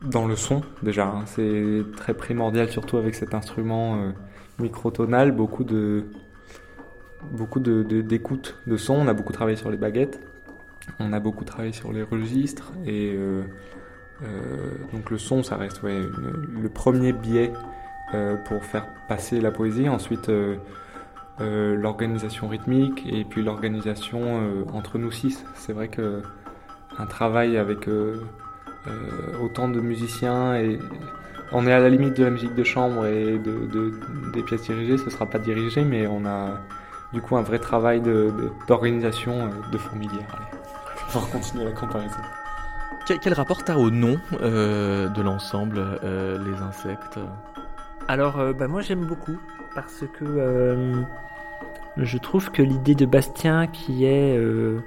I: Dans le son, déjà. hein. C'est très primordial, surtout avec cet instrument euh, microtonal. Beaucoup de. D'écoute de son. On a beaucoup travaillé sur les baguettes. On a beaucoup travaillé sur les registres. Et euh, euh, donc le son, ça reste le premier biais euh, pour faire passer la poésie. Ensuite, l'organisation rythmique et puis l'organisation entre nous six. C'est vrai que un travail avec autant de musiciens et on est à la limite de la musique de chambre et de, de- des pièces dirigées, ce sera pas dirigé, mais on a du coup un vrai travail de- de- d'organisation euh, de, fourmilière. Allez, pour continuer la comparaison.
B: Quel, quel rapport t'as au nom euh, de l'ensemble, euh, les insectes?
H: Alors, euh, bah, moi j'aime beaucoup parce que euh, je trouve que l'idée de Bastien qui est euh,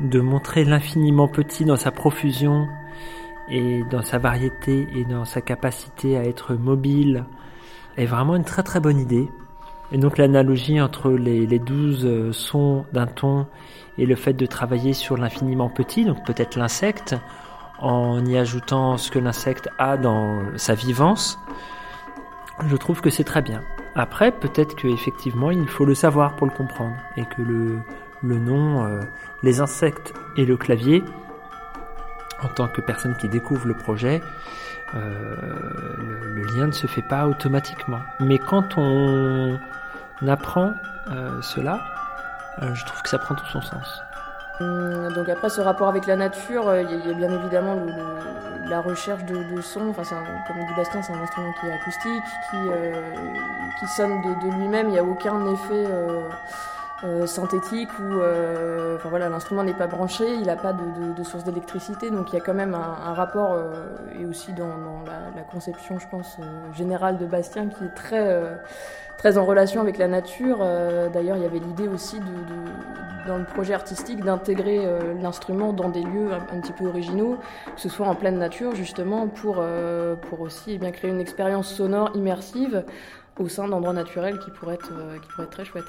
H: de montrer l'infiniment petit dans sa profusion et dans sa variété et dans sa capacité à être mobile est vraiment une très très bonne idée. Et donc l'analogie entre les, les 12 euh, sons d'un ton et le fait de travailler sur l'infiniment petit, donc peut-être l'insecte, en y ajoutant ce que l'insecte a dans sa vivance, je trouve que c'est très bien. Après, peut-être qu'effectivement, il faut le savoir pour le comprendre et que le, nom, euh, les insectes et le clavier, en tant que personne qui découvre le projet, euh, le, lien ne se fait pas automatiquement. Mais quand on apprend euh, cela, euh, je trouve que ça prend tout son sens.
G: Hum, Donc après ce rapport avec la nature, il y, a- bien évidemment la recherche de, de son. Enfin, un- comme dit Bastien, c'est un instrument qui est acoustique, qui, qui sonne de, de lui-même. Il n'y a aucun effet euh, synthétique ou euh, voilà, l'instrument n'est pas branché, il n'a pas de, source d'électricité. Donc il y a quand même un, rapport euh, et aussi dans, la, conception, je pense, générale de Bastien qui est très très en relation avec la nature. D'ailleurs, il y avait l'idée aussi dans le projet artistique d'intégrer l'instrument dans des lieux un, petit peu originaux, que ce soit en pleine nature justement pour pour aussi eh bien créer une expérience sonore immersive au sein d'endroits naturels qui pourraient être qui pourraient être très chouettes.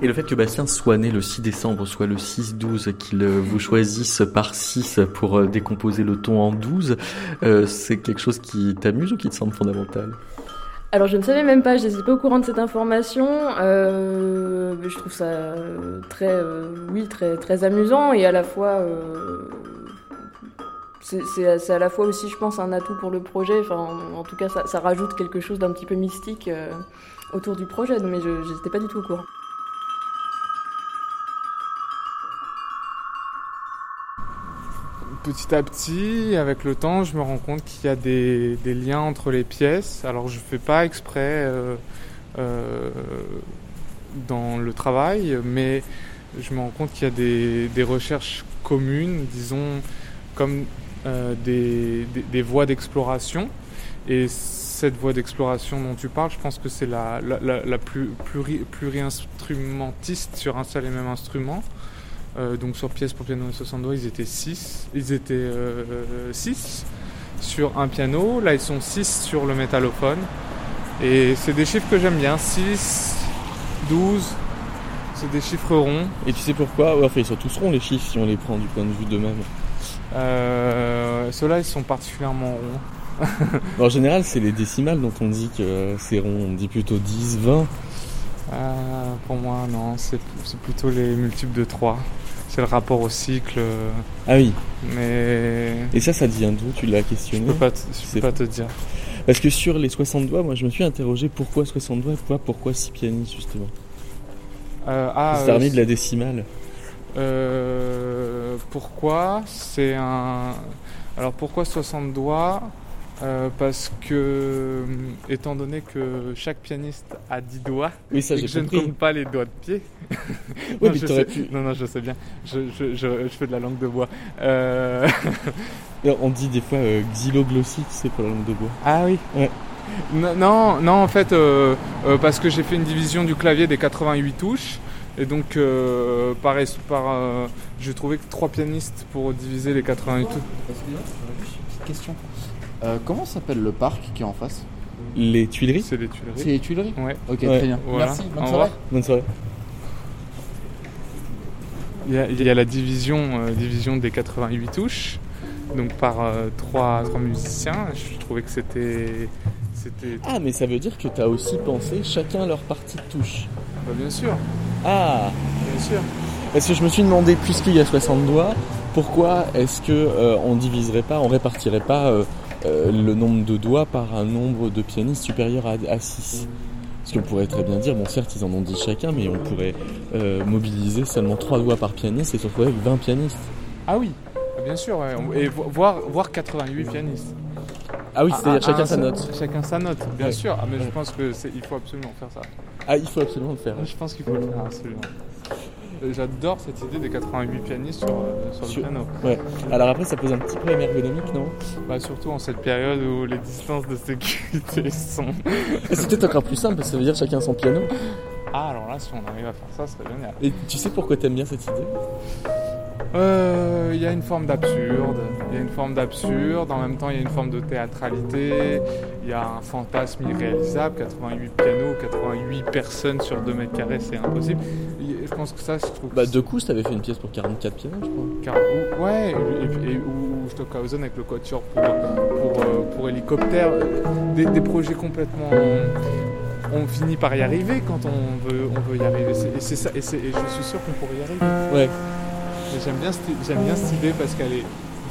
B: Et le fait que Bastien soit né le 6 décembre, soit le 6-12, qu'il euh, vous choisisse par 6 pour euh, décomposer le ton en 12, euh, c'est quelque chose qui t'amuse ou qui te semble fondamental?
G: Alors je ne savais même pas, je n'étais pas au courant de cette information. Je trouve ça très, oui, très, très amusant et à la fois, c'est à la fois aussi, je pense, un atout pour le projet. Enfin, en, tout cas, ça, rajoute quelque chose d'un petit peu mystique autour du projet. Mais je n'étais pas du tout au courant.
E: Petit à petit, avec le temps, je me rends compte qu'il y a des, liens entre les pièces. Alors je fais pas exprès euh, euh, dans le travail, mais je me rends compte qu'il y a des, recherches communes, disons, comme euh, des, voies d'exploration. Et cette voie d'exploration dont tu parles, je pense que c'est la, plus pluri, sur un seul et même instrument. Euh, donc sur pièce pour piano et 62, ils étaient 6. Ils étaient 6 sur un piano. Là, ils sont 6 sur le métallophone. Et c'est des chiffres que j'aime bien. 6, 12, c'est des chiffres ronds.
B: Et tu sais pourquoi? Ouais, Enfin, ils sont tous ronds les chiffres si on les prend du point de vue d'eux-mêmes.
E: Euh, Ceux-là, ils sont particulièrement ronds.
B: en général, c'est les décimales dont on dit que c'est rond. On dit plutôt 10, 20.
E: Euh, pour moi, non, c'est plutôt les multiples de 3. C'est le rapport au cycle.
B: Ah oui.
E: Mais.
B: Et ça, ça vient d'où Tu l'as questionné
E: Je peux pas te, je peux pas te dire.
B: Parce que sur les 60 doigts, moi je me suis interrogé pourquoi 60 doigts et pourquoi, pourquoi 6 pianistes justement
E: Euh, ah,
B: C'est
E: euh,
B: de la décimale.
E: Euh, pourquoi C'est un. Alors pourquoi 60 doigts Euh, Parce que, euh, étant donné que chaque pianiste a 10 doigts,
B: Oui, ça,
E: et que je
B: compris.
E: ne compte pas les doigts de pied.
B: Oui,
E: non,
B: mais
E: je sais-
B: pu-
E: non, non, je sais bien. Je, je, je, je fais de la langue de bois. Euh,
B: On dit des fois euh, xyloglossite, c'est pour la langue de bois.
E: Ah oui
B: Ouais.
E: Non, non, en fait, euh, euh, parce que j'ai fait une division du clavier des 88 touches. Et donc, euh, par, par, euh, j'ai trouvé que trois pianistes pour diviser les 88 touches.
M: Excusez-moi, j'aurais juste une petite question. Euh, comment s'appelle le parc qui est en face?
B: Les Tuileries?
E: C'est les Tuileries.
M: C'est les Tuileries?
E: Ouais.
M: Ok,
B: Ouais.
M: très bien.
E: Voilà.
M: Merci, bonne
E: Au
M: soirée.
E: revoir.
B: Bonne soirée.
E: Il y a, il y a la division, euh, division des 88 touches, donc par euh, trois, trois musiciens. Je trouvais que c'était. c'était
B: Ah, mais ça veut dire que t'as aussi pensé chacun leur partie de touche.
E: bah, bien sûr,
B: Ah
E: bien sûr.
B: Parce que je me suis demandé, puisqu'il y a 60 doigts, pourquoi est-ce que euh, on diviserait pas, on répartirait pas euh, le nombre de doigts par un nombre de pianistes supérieur à, à 6 Parce qu'on pourrait très bien dire, bon certes ils en ont 10 chacun, mais on pourrait euh, mobiliser seulement 3 doigts par pianiste et se retrouver avec 20 pianistes.
E: Ah oui, bien sûr, ouais. Et vo- voir, voir 88 pianistes.
B: Ah oui, c'est-à-dire
E: Ah,
B: chacun
E: ah,
B: sa
E: ça-
B: note.
E: Chacun sa note, bien
B: Ouais.
E: sûr. Ah, mais je pense que c'est, il faut absolument faire ça.
B: Ah, il faut absolument le faire.
E: Je pense qu'il faut le faire absolument. Euh, J'adore cette idée des 88 pianistes sur, euh, sur le piano.
B: Ouais. Alors après, ça pose un petit problème ergonomique, non?
E: Bah, surtout en cette période où les distances de sécurité sont.
B: C'est peut-être encore plus simple, parce que ça veut dire chacun son piano.
E: Ah, alors là, si on arrive à faire ça, ce serait génial.
B: Et tu sais pourquoi t'aimes bien cette idée?
E: Euh, Il y a une forme d'absurde. Il y a une forme d'absurde. En même temps, il y a une forme de théâtralité. Il y a un fantasme irréalisable. 88 pianos, 88 personnes sur 2 mètres carrés, c'est impossible. Il- je pense que ça, je trouve.
B: Bah, de coups, t'avais fait une pièce pour 44 pianos, je crois.
E: Car, ou- ouais, et, et- et- ou Stockhausen avec le quatuor pour, pour, euh, pour hélicoptère, euh, des, des projets complètement. On finit par y arriver quand on veut, on veut y arriver. Et, c'est ça, et, je suis sûr qu'on pourrait y arriver.
B: Ouais.
E: J'aime bien, cette- j'aime bien cette idée parce qu'elle est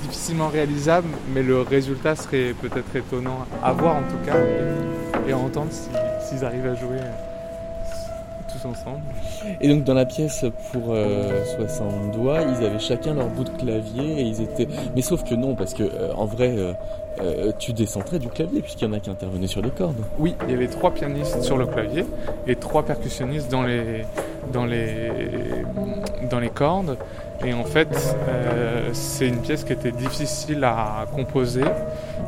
E: difficilement réalisable, mais le résultat serait peut-être étonnant à voir en tout cas et, et à entendre si- s'ils arrivent à jouer tous ensemble.
B: Et donc dans la pièce pour euh, 60 doigts, ils avaient chacun leur bout de clavier et ils étaient. Mais sauf que non, parce que euh, en vrai, euh, euh, tu décentrais du clavier puisqu'il y en a qui intervenaient sur les cordes.
E: Oui, il y avait trois pianistes sur le clavier et trois percussionnistes dans les, dans les, dans les cordes. Et en fait, euh, c'est une pièce qui était difficile à composer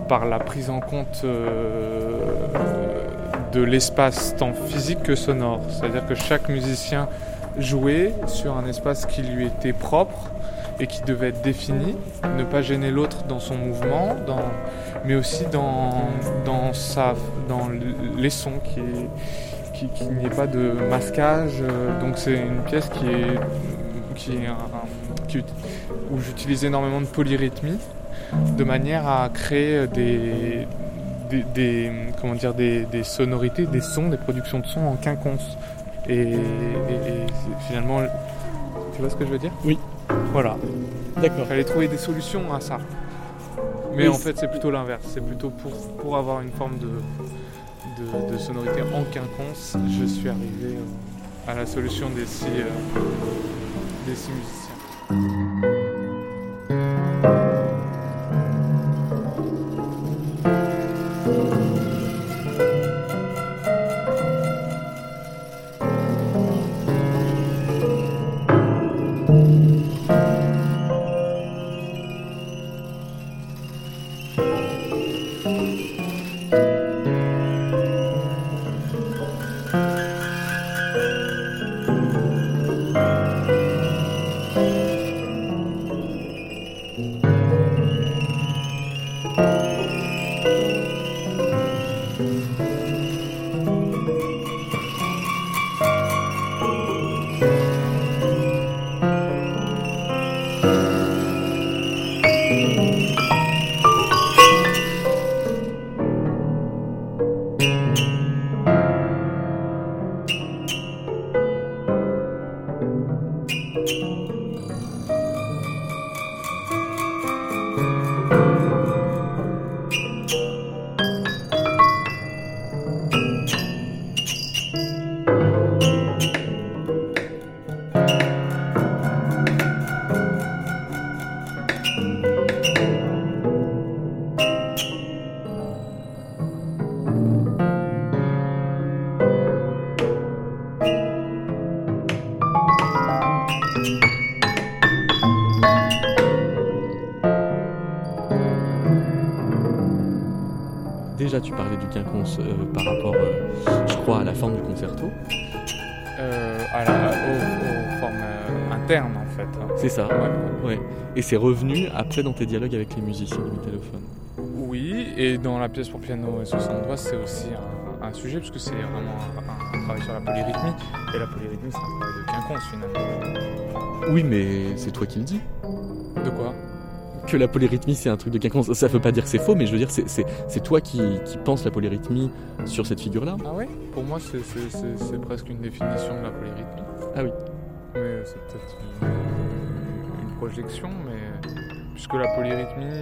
E: par la prise en compte euh, de l'espace tant physique que sonore. C'est-à-dire que chaque musicien jouait sur un espace qui lui était propre et qui devait être défini, ne pas gêner l'autre dans son mouvement, dans, mais aussi dans, dans, sa, dans les sons, qui qui- n'y ait pas de masquage. Donc c'est une pièce qui est, qui est un- qui- où j'utilise énormément de polyrythmie, de manière à créer des, des, des- comment dire, des, des sonorités, des sons, des productions de sons en quinconce. Et, et- et finalement, tu vois ce que je veux dire?
B: Oui.
E: Voilà.
B: D'accord.
E: Fallait trouver des solutions à ça. Mais
B: Oui,
E: en fait, c'est plutôt l'inverse. C'est plutôt pour, pour avoir une forme de, de, de sonorité en quinconce, je suis arrivé euh, à la solution des six, euh, des six musiciens.
B: C'est ça.
E: Ouais.
B: Ouais. Et c'est revenu après dans tes dialogues avec les musiciens du métallophone.
E: Oui, et dans la pièce pour piano et 60 doigts, c'est aussi un, un sujet, parce que c'est vraiment un, un travail sur la polyrythmie. Et la polyrythmie, c'est un travail de quinconce, finalement.
B: Oui, mais c'est toi qui le dis.
E: De quoi?
B: Que la polyrythmie c'est un truc de quinconce. Ça veut pas dire que c'est faux, mais je veux dire, c'est- toi qui, qui penses la polyrythmie sur cette figure-là.
E: Ah ouais? Pour moi, c'est- presque une définition de la polyrythmie.
B: Ah oui.
E: Mais c'est peut-être projection, mais puisque la polyrythmie,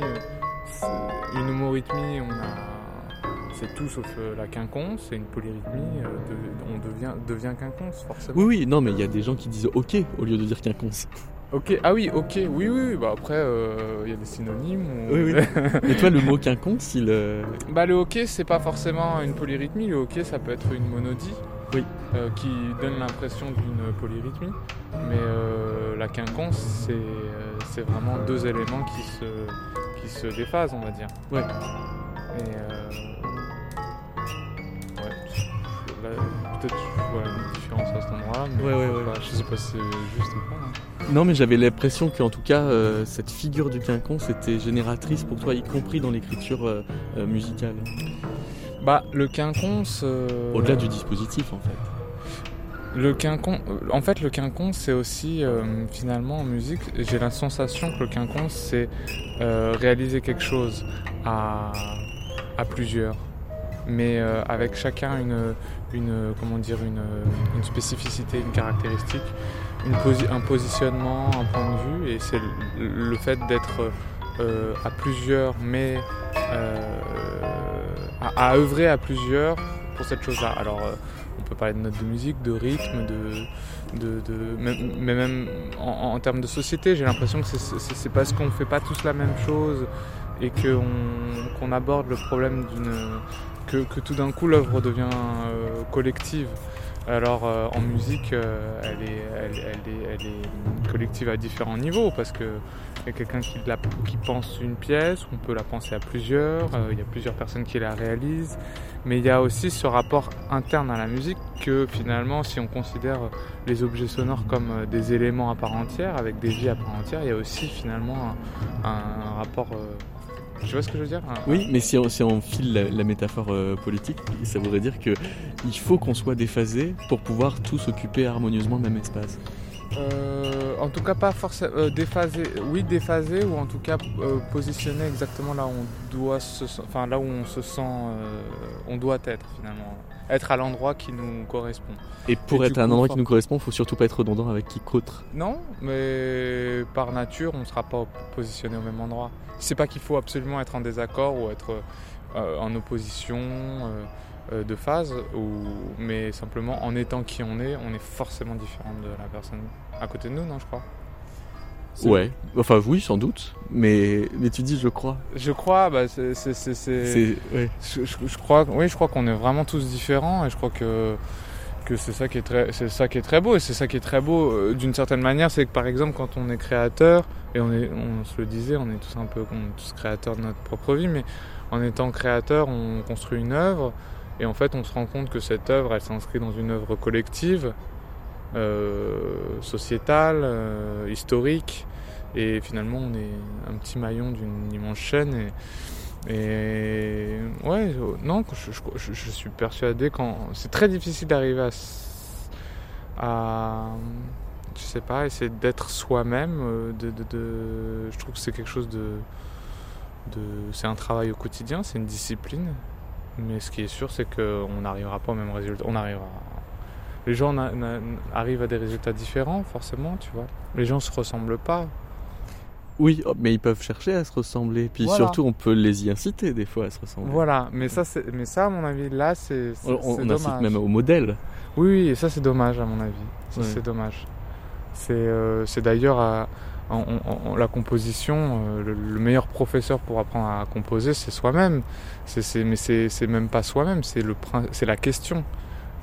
E: une homorythmie, on a, c'est tout sauf euh, la quinconce, et une polyrythmie, euh, de- on devient, devient quinconce forcément.
B: Oui, oui, non, mais il y a des gens qui disent ok au lieu de dire quinconce.
E: Ok, ah oui, ok, oui, oui, oui, bah après, euh, il y a des synonymes. ou-
B: Oui, oui. Mais toi, le mot quinconce, il. euh,
E: Bah le hockey c'est pas forcément une polyrythmie, le hockey ça peut être une monodie
B: Oui.
E: euh, qui donne l'impression d'une polyrythmie, mais euh, la quinconce c'est euh, c'est vraiment deux éléments qui se, qui se déphasent on va dire.
B: Ouais.
E: Et ouais, là, peut-être je vois une différence à cet endroit-là, mais
B: Ouais, ouais, ouais.
E: je sais pas si c'est juste ou pas. hein.
B: Non, mais j'avais l'impression qu'en tout cas, euh, cette figure du quinconce était génératrice pour toi, y compris dans l'écriture euh, musicale.
E: Bah le quinconce. euh,
B: Au-delà du dispositif, en fait.
E: Le quincon, en fait, le quincon, c'est aussi euh, finalement en musique, j'ai la sensation que le quincon, c'est euh, réaliser quelque chose à, à plusieurs, mais euh, avec chacun une, une, comment dire, une, une spécificité, une caractéristique, une posi- un positionnement, un point de vue, et c'est le, le fait d'être euh, à plusieurs, mais euh, à, œuvrer à plusieurs pour cette chose-là. Alors, euh, on peut parler de notes de musique, de rythme, de, de, de- mais même en, termes de société, j'ai l'impression que c'est- parce qu'on ne fait pas tous la même chose et qu'on qu'on aborde le problème d'une que, que tout d'un coup l'œuvre devient euh, collective. Alors euh, en musique, euh, elle, est, elle, elle est, elle est collective à différents niveaux parce que y a quelqu'un qui, la- qui pense une pièce, on peut la penser à plusieurs, euh, il y a plusieurs personnes qui la réalisent, mais il y a aussi ce rapport interne à la musique que finalement, si on considère les objets sonores comme euh, des éléments à part entière, avec des vies à part entière, il y a aussi finalement un, un rapport. Tu vois ce que je veux dire
B: Oui, mais si on, si on file la, la métaphore euh, politique, ça voudrait dire que il faut qu'on soit déphasé pour pouvoir tous occuper harmonieusement le même espace.
E: Euh, en tout cas, pas forcément euh, déphasé. Oui, déphasé ou en tout cas positionné exactement là où on doit se, enfin là où on se sent, on doit être finalement, être à l'endroit qui nous correspond.
B: Et pour
E: Et
B: être à un endroit qui nous correspond, il faut surtout pas être redondant avec qui qu'autre.
E: Non, mais par nature, on ne sera pas positionné au même endroit. C'est pas qu'il faut absolument être en désaccord ou être euh, en opposition euh, euh, de phase, ou... mais simplement en étant qui on est, on est forcément différent de la personne à côté de nous, non, je crois.
B: Ouais, enfin oui, sans doute, mais, mais tu dis je crois.
E: Je crois, bah, c'est,
B: ouais.
E: je, je- je crois, oui, je crois qu'on est vraiment tous différents et je crois que que c'est ça qui est très, c'est ça qui est très beau et c'est ça qui est très beau euh, d'une certaine manière, c'est que par exemple quand on est créateur et on est, on se le disait, on est tous un peu, on est tous créateurs de notre propre vie, mais en étant créateur, on construit une œuvre et en fait on se rend compte que cette œuvre, elle s'inscrit dans une œuvre collective, sociétale, euh, historique. Et finalement, on est un petit maillon d'une immense chaîne. Et, ouais, euh, non, je, suis persuadé quand c'est très difficile d'arriver à, à, je sais pas, essayer d'être soi-même. euh, je trouve que c'est quelque chose de, de c'est un travail au quotidien, c'est une discipline. Mais ce qui est sûr, c'est qu'on n'arrivera pas au même résultat. On arrivera. Les gens arrivent à des résultats différents, forcément, tu vois. Les gens se ressemblent pas.
B: Oui, oh, mais ils peuvent chercher à se ressembler. Puis
E: Voilà.
B: surtout, on peut les y inciter des fois à se ressembler.
E: Voilà, mais ça, mais ça, à mon avis, là, c'est
B: On, incite même au modèle.
E: Oui, oui, et ça, c'est dommage, à mon avis. Ça,
B: Ouais.
E: c'est dommage. C'est euh, d'ailleurs à- la composition, euh, le, le meilleur professeur pour apprendre à composer, c'est soi-même. Mais c'est même pas soi-même, c'est la question.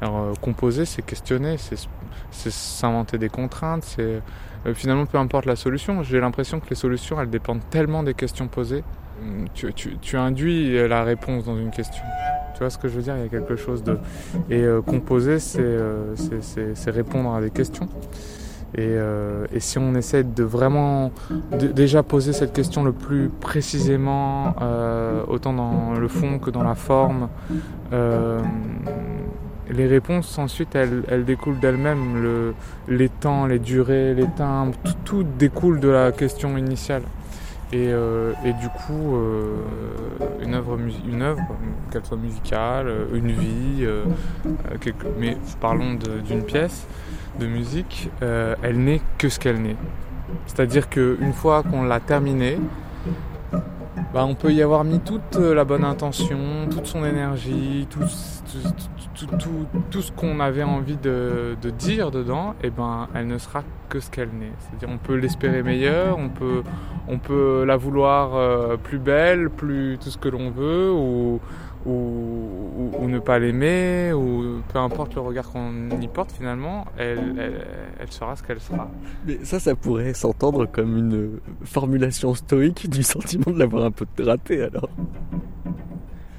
E: Alors, euh, composer, c'est questionner, c'est s'inventer des contraintes, c'est euh, finalement peu importe la solution. J'ai l'impression que les solutions, elles dépendent tellement des questions posées. Hum, Tu, tu, tu induis la réponse dans une question. Tu vois ce que je veux dire? Il y a quelque chose de et euh, composer, c'est euh, répondre à des questions. Et, euh, et si on essaie de vraiment déjà poser cette question le plus précisément, euh, autant dans le fond que dans la forme, euh, les réponses ensuite elles, découlent d'elles-mêmes. Le- Les temps, les durées, les timbres, tout, découle de la question initiale. Et, euh, du coup, euh, une œuvre, qu'elle soit musicale, euh, une vie, mais parlons d'une pièce de musique, elle n'est que ce qu'elle n'est. C'est-à-dire qu'une fois qu'on l'a terminée, bah, on peut y avoir mis toute euh, la bonne intention, toute son énergie, tout, ce qu'on avait envie de, dire dedans, et ben elle ne sera que ce qu'elle n'est. C'est-à-dire on peut l'espérer meilleure, on peut, on peut la vouloir euh, plus belle, plus tout ce que l'on veut, ou, ou, ou- ou ne pas l'aimer, ou peu importe le regard qu'on y porte finalement, elle, elle, elle sera ce qu'elle sera.
B: Mais ça, ça pourrait s'entendre comme une formulation stoïque du sentiment de l'avoir un peu raté alors.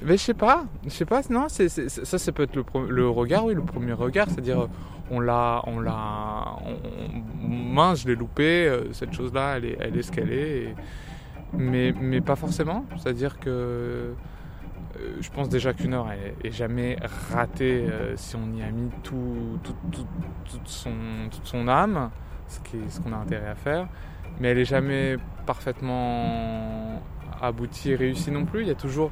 E: Mais je sais pas, je sais pas, non, ça, ça peut être le, le regard, oui, le premier regard, c'est-à-dire, on l'a, on l'a, mince, je l'ai loupé, euh, cette chose-là, elle est, elle est ce qu'elle est, et- mais, mais pas forcément, c'est-à-dire que je pense déjà qu'une heure est, jamais ratée euh, si on y a mis tout, tout, tout, toute, son, âme, ce qu'on ce qu'on a intérêt à faire, mais elle est jamais parfaitement aboutie et réussie non plus. Il y a toujours,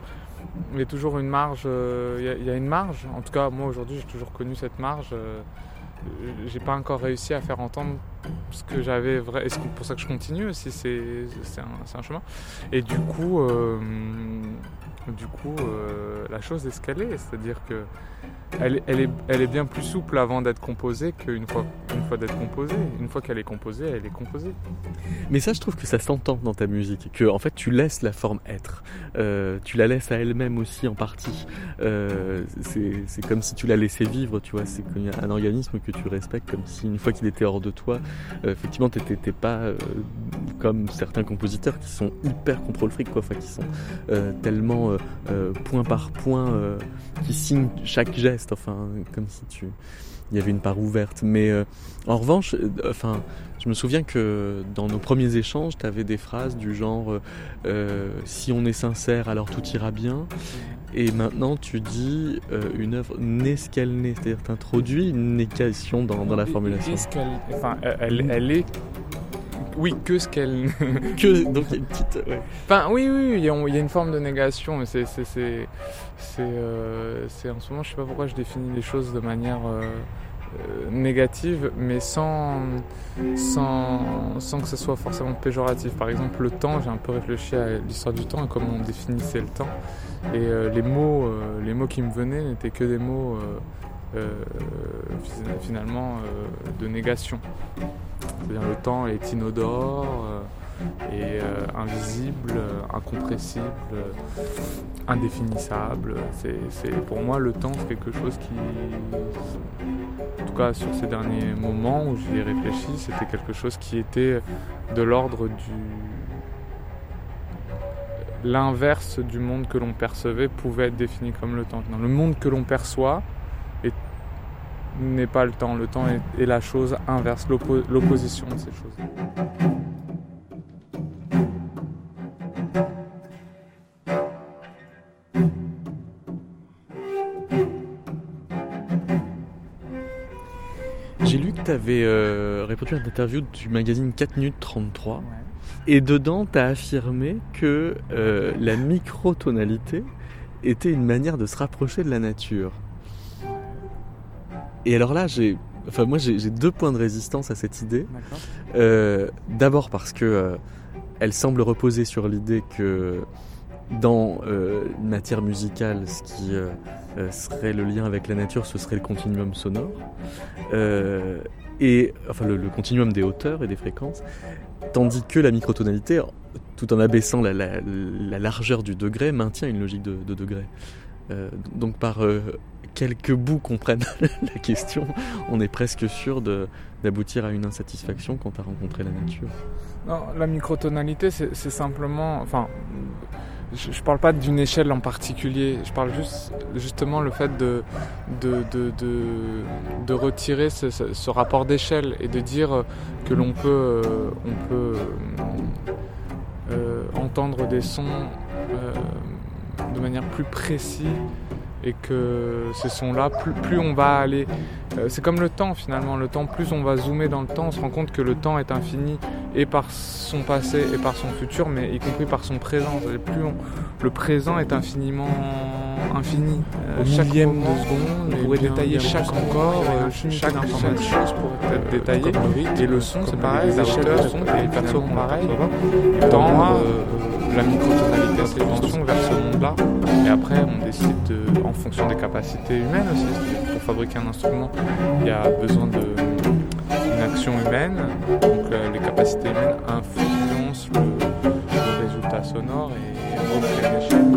E: il y a toujours une marge, euh, il y, a, une marge. En tout cas, moi aujourd'hui, j'ai toujours connu cette marge. j'ai pas encore réussi à faire entendre ce que j'avais vrai et c'est pour ça que je continue aussi c'est un, chemin et du coup euh, du coup, euh, la chose est est, c'est-à-dire que elle, est, bien plus souple avant d'être composée qu'une fois, une fois d'être composée. Une fois qu'elle est composée, elle est composée.
B: Mais ça, je trouve que ça s'entend dans ta musique, que en fait, tu laisses la forme être. Euh, tu la laisses à elle-même aussi en partie. Euh, c'est comme si tu la laissais vivre, tu vois. C'est un organisme que tu respectes, comme si une fois qu'il était hors de toi, effectivement, tu n'étais pas comme certains compositeurs qui sont hyper contrôle fric, quoi, qui sont tellement euh, point par point euh, qui signe chaque geste, enfin comme si tu il y avait une part ouverte. Mais euh, en revanche, enfin, je me souviens que dans nos premiers échanges, tu avais des phrases du genre si on est sincère, alors tout ira bien. Et maintenant, tu dis une œuvre n'est ce qu'elle n'est, c'est-à-dire tu introduis une négation dans, dans la formulation.
E: Enfin, elle, elle est oui, que ce qu'elle.
B: que donc il y a une petite.
E: Enfin, oui, oui, il y, a, une forme de négation, mais c'est, c'est, c'est, euh, c'est, en ce moment, je sais pas pourquoi je définis les choses de manière euh, euh, négative, mais sans, sans, sans que ce soit forcément péjoratif. Par exemple, le temps, j'ai un peu réfléchi à l'histoire du temps et comment on définissait le temps, et les mots, les mots qui me venaient n'étaient que des mots. Finalement de négation. C'est-à-dire le temps est inodore euh, et euh, invisible, euh, incompressible, indéfinissable. C'est, pour moi, le temps, c'est quelque chose qui, en tout cas sur ces derniers moments où j'y ai réfléchi, c'était quelque chose qui était de l'ordre du l'inverse du monde que l'on percevait pouvait être défini comme le temps. Dans le monde que l'on perçoit, n'est pas le temps. Le temps est, la chose inverse, l'opposition de ces choses.
B: J'ai lu que tu avais euh, répondu à une interview du magazine 4 minutes 33. Et dedans, tu as affirmé que euh, la microtonalité était une manière de se rapprocher de la nature. Et alors là, j'ai, enfin moi j'ai deux points de résistance à cette idée. Euh, d'abord parce que euh, elle semble reposer sur l'idée que dans euh, matière musicale, ce qui serait le lien avec la nature, ce serait le continuum sonore. et enfin le, continuum des hauteurs et des fréquences. Tandis que la microtonalité, tout en abaissant la, largeur du degré, maintient une logique de, de degré. donc par quelques bouts comprennent la question, on est presque sûr d'aboutir à une insatisfaction quand tu as rencontré la nature.
E: Non, la microtonalité, c'est simplement. Enfin, je, ne parle pas d'une échelle en particulier, je parle juste justement le fait de, de, de, de, retirer ce, rapport d'échelle et de dire que l'on peut, on peut euh, entendre des sons euh, de manière plus précise et que ce sons-là, plus, plus, on va aller... Euh, c'est comme le temps finalement, le temps, plus on va zoomer dans le temps, on se rend compte que le temps est infini et par son passé et par son futur, mais y compris par son présent. Plus le présent est infiniment infini. Euh, chaque millième de seconde, on pourrait détailler chaque encore, euh, chaque, chose pourrait être détaillée. Et le son, c'est pareil, la hauteur, le son, les personnes pareil. Dans la microtonalité, c'est l'intention vers ce monde-là. Et après, on décide de, en fonction des capacités humaines aussi. Pour fabriquer un instrument, il y a besoin d'une action humaine. Donc euh, les capacités humaines influencent le, résultat sonore et recréent l'échelle.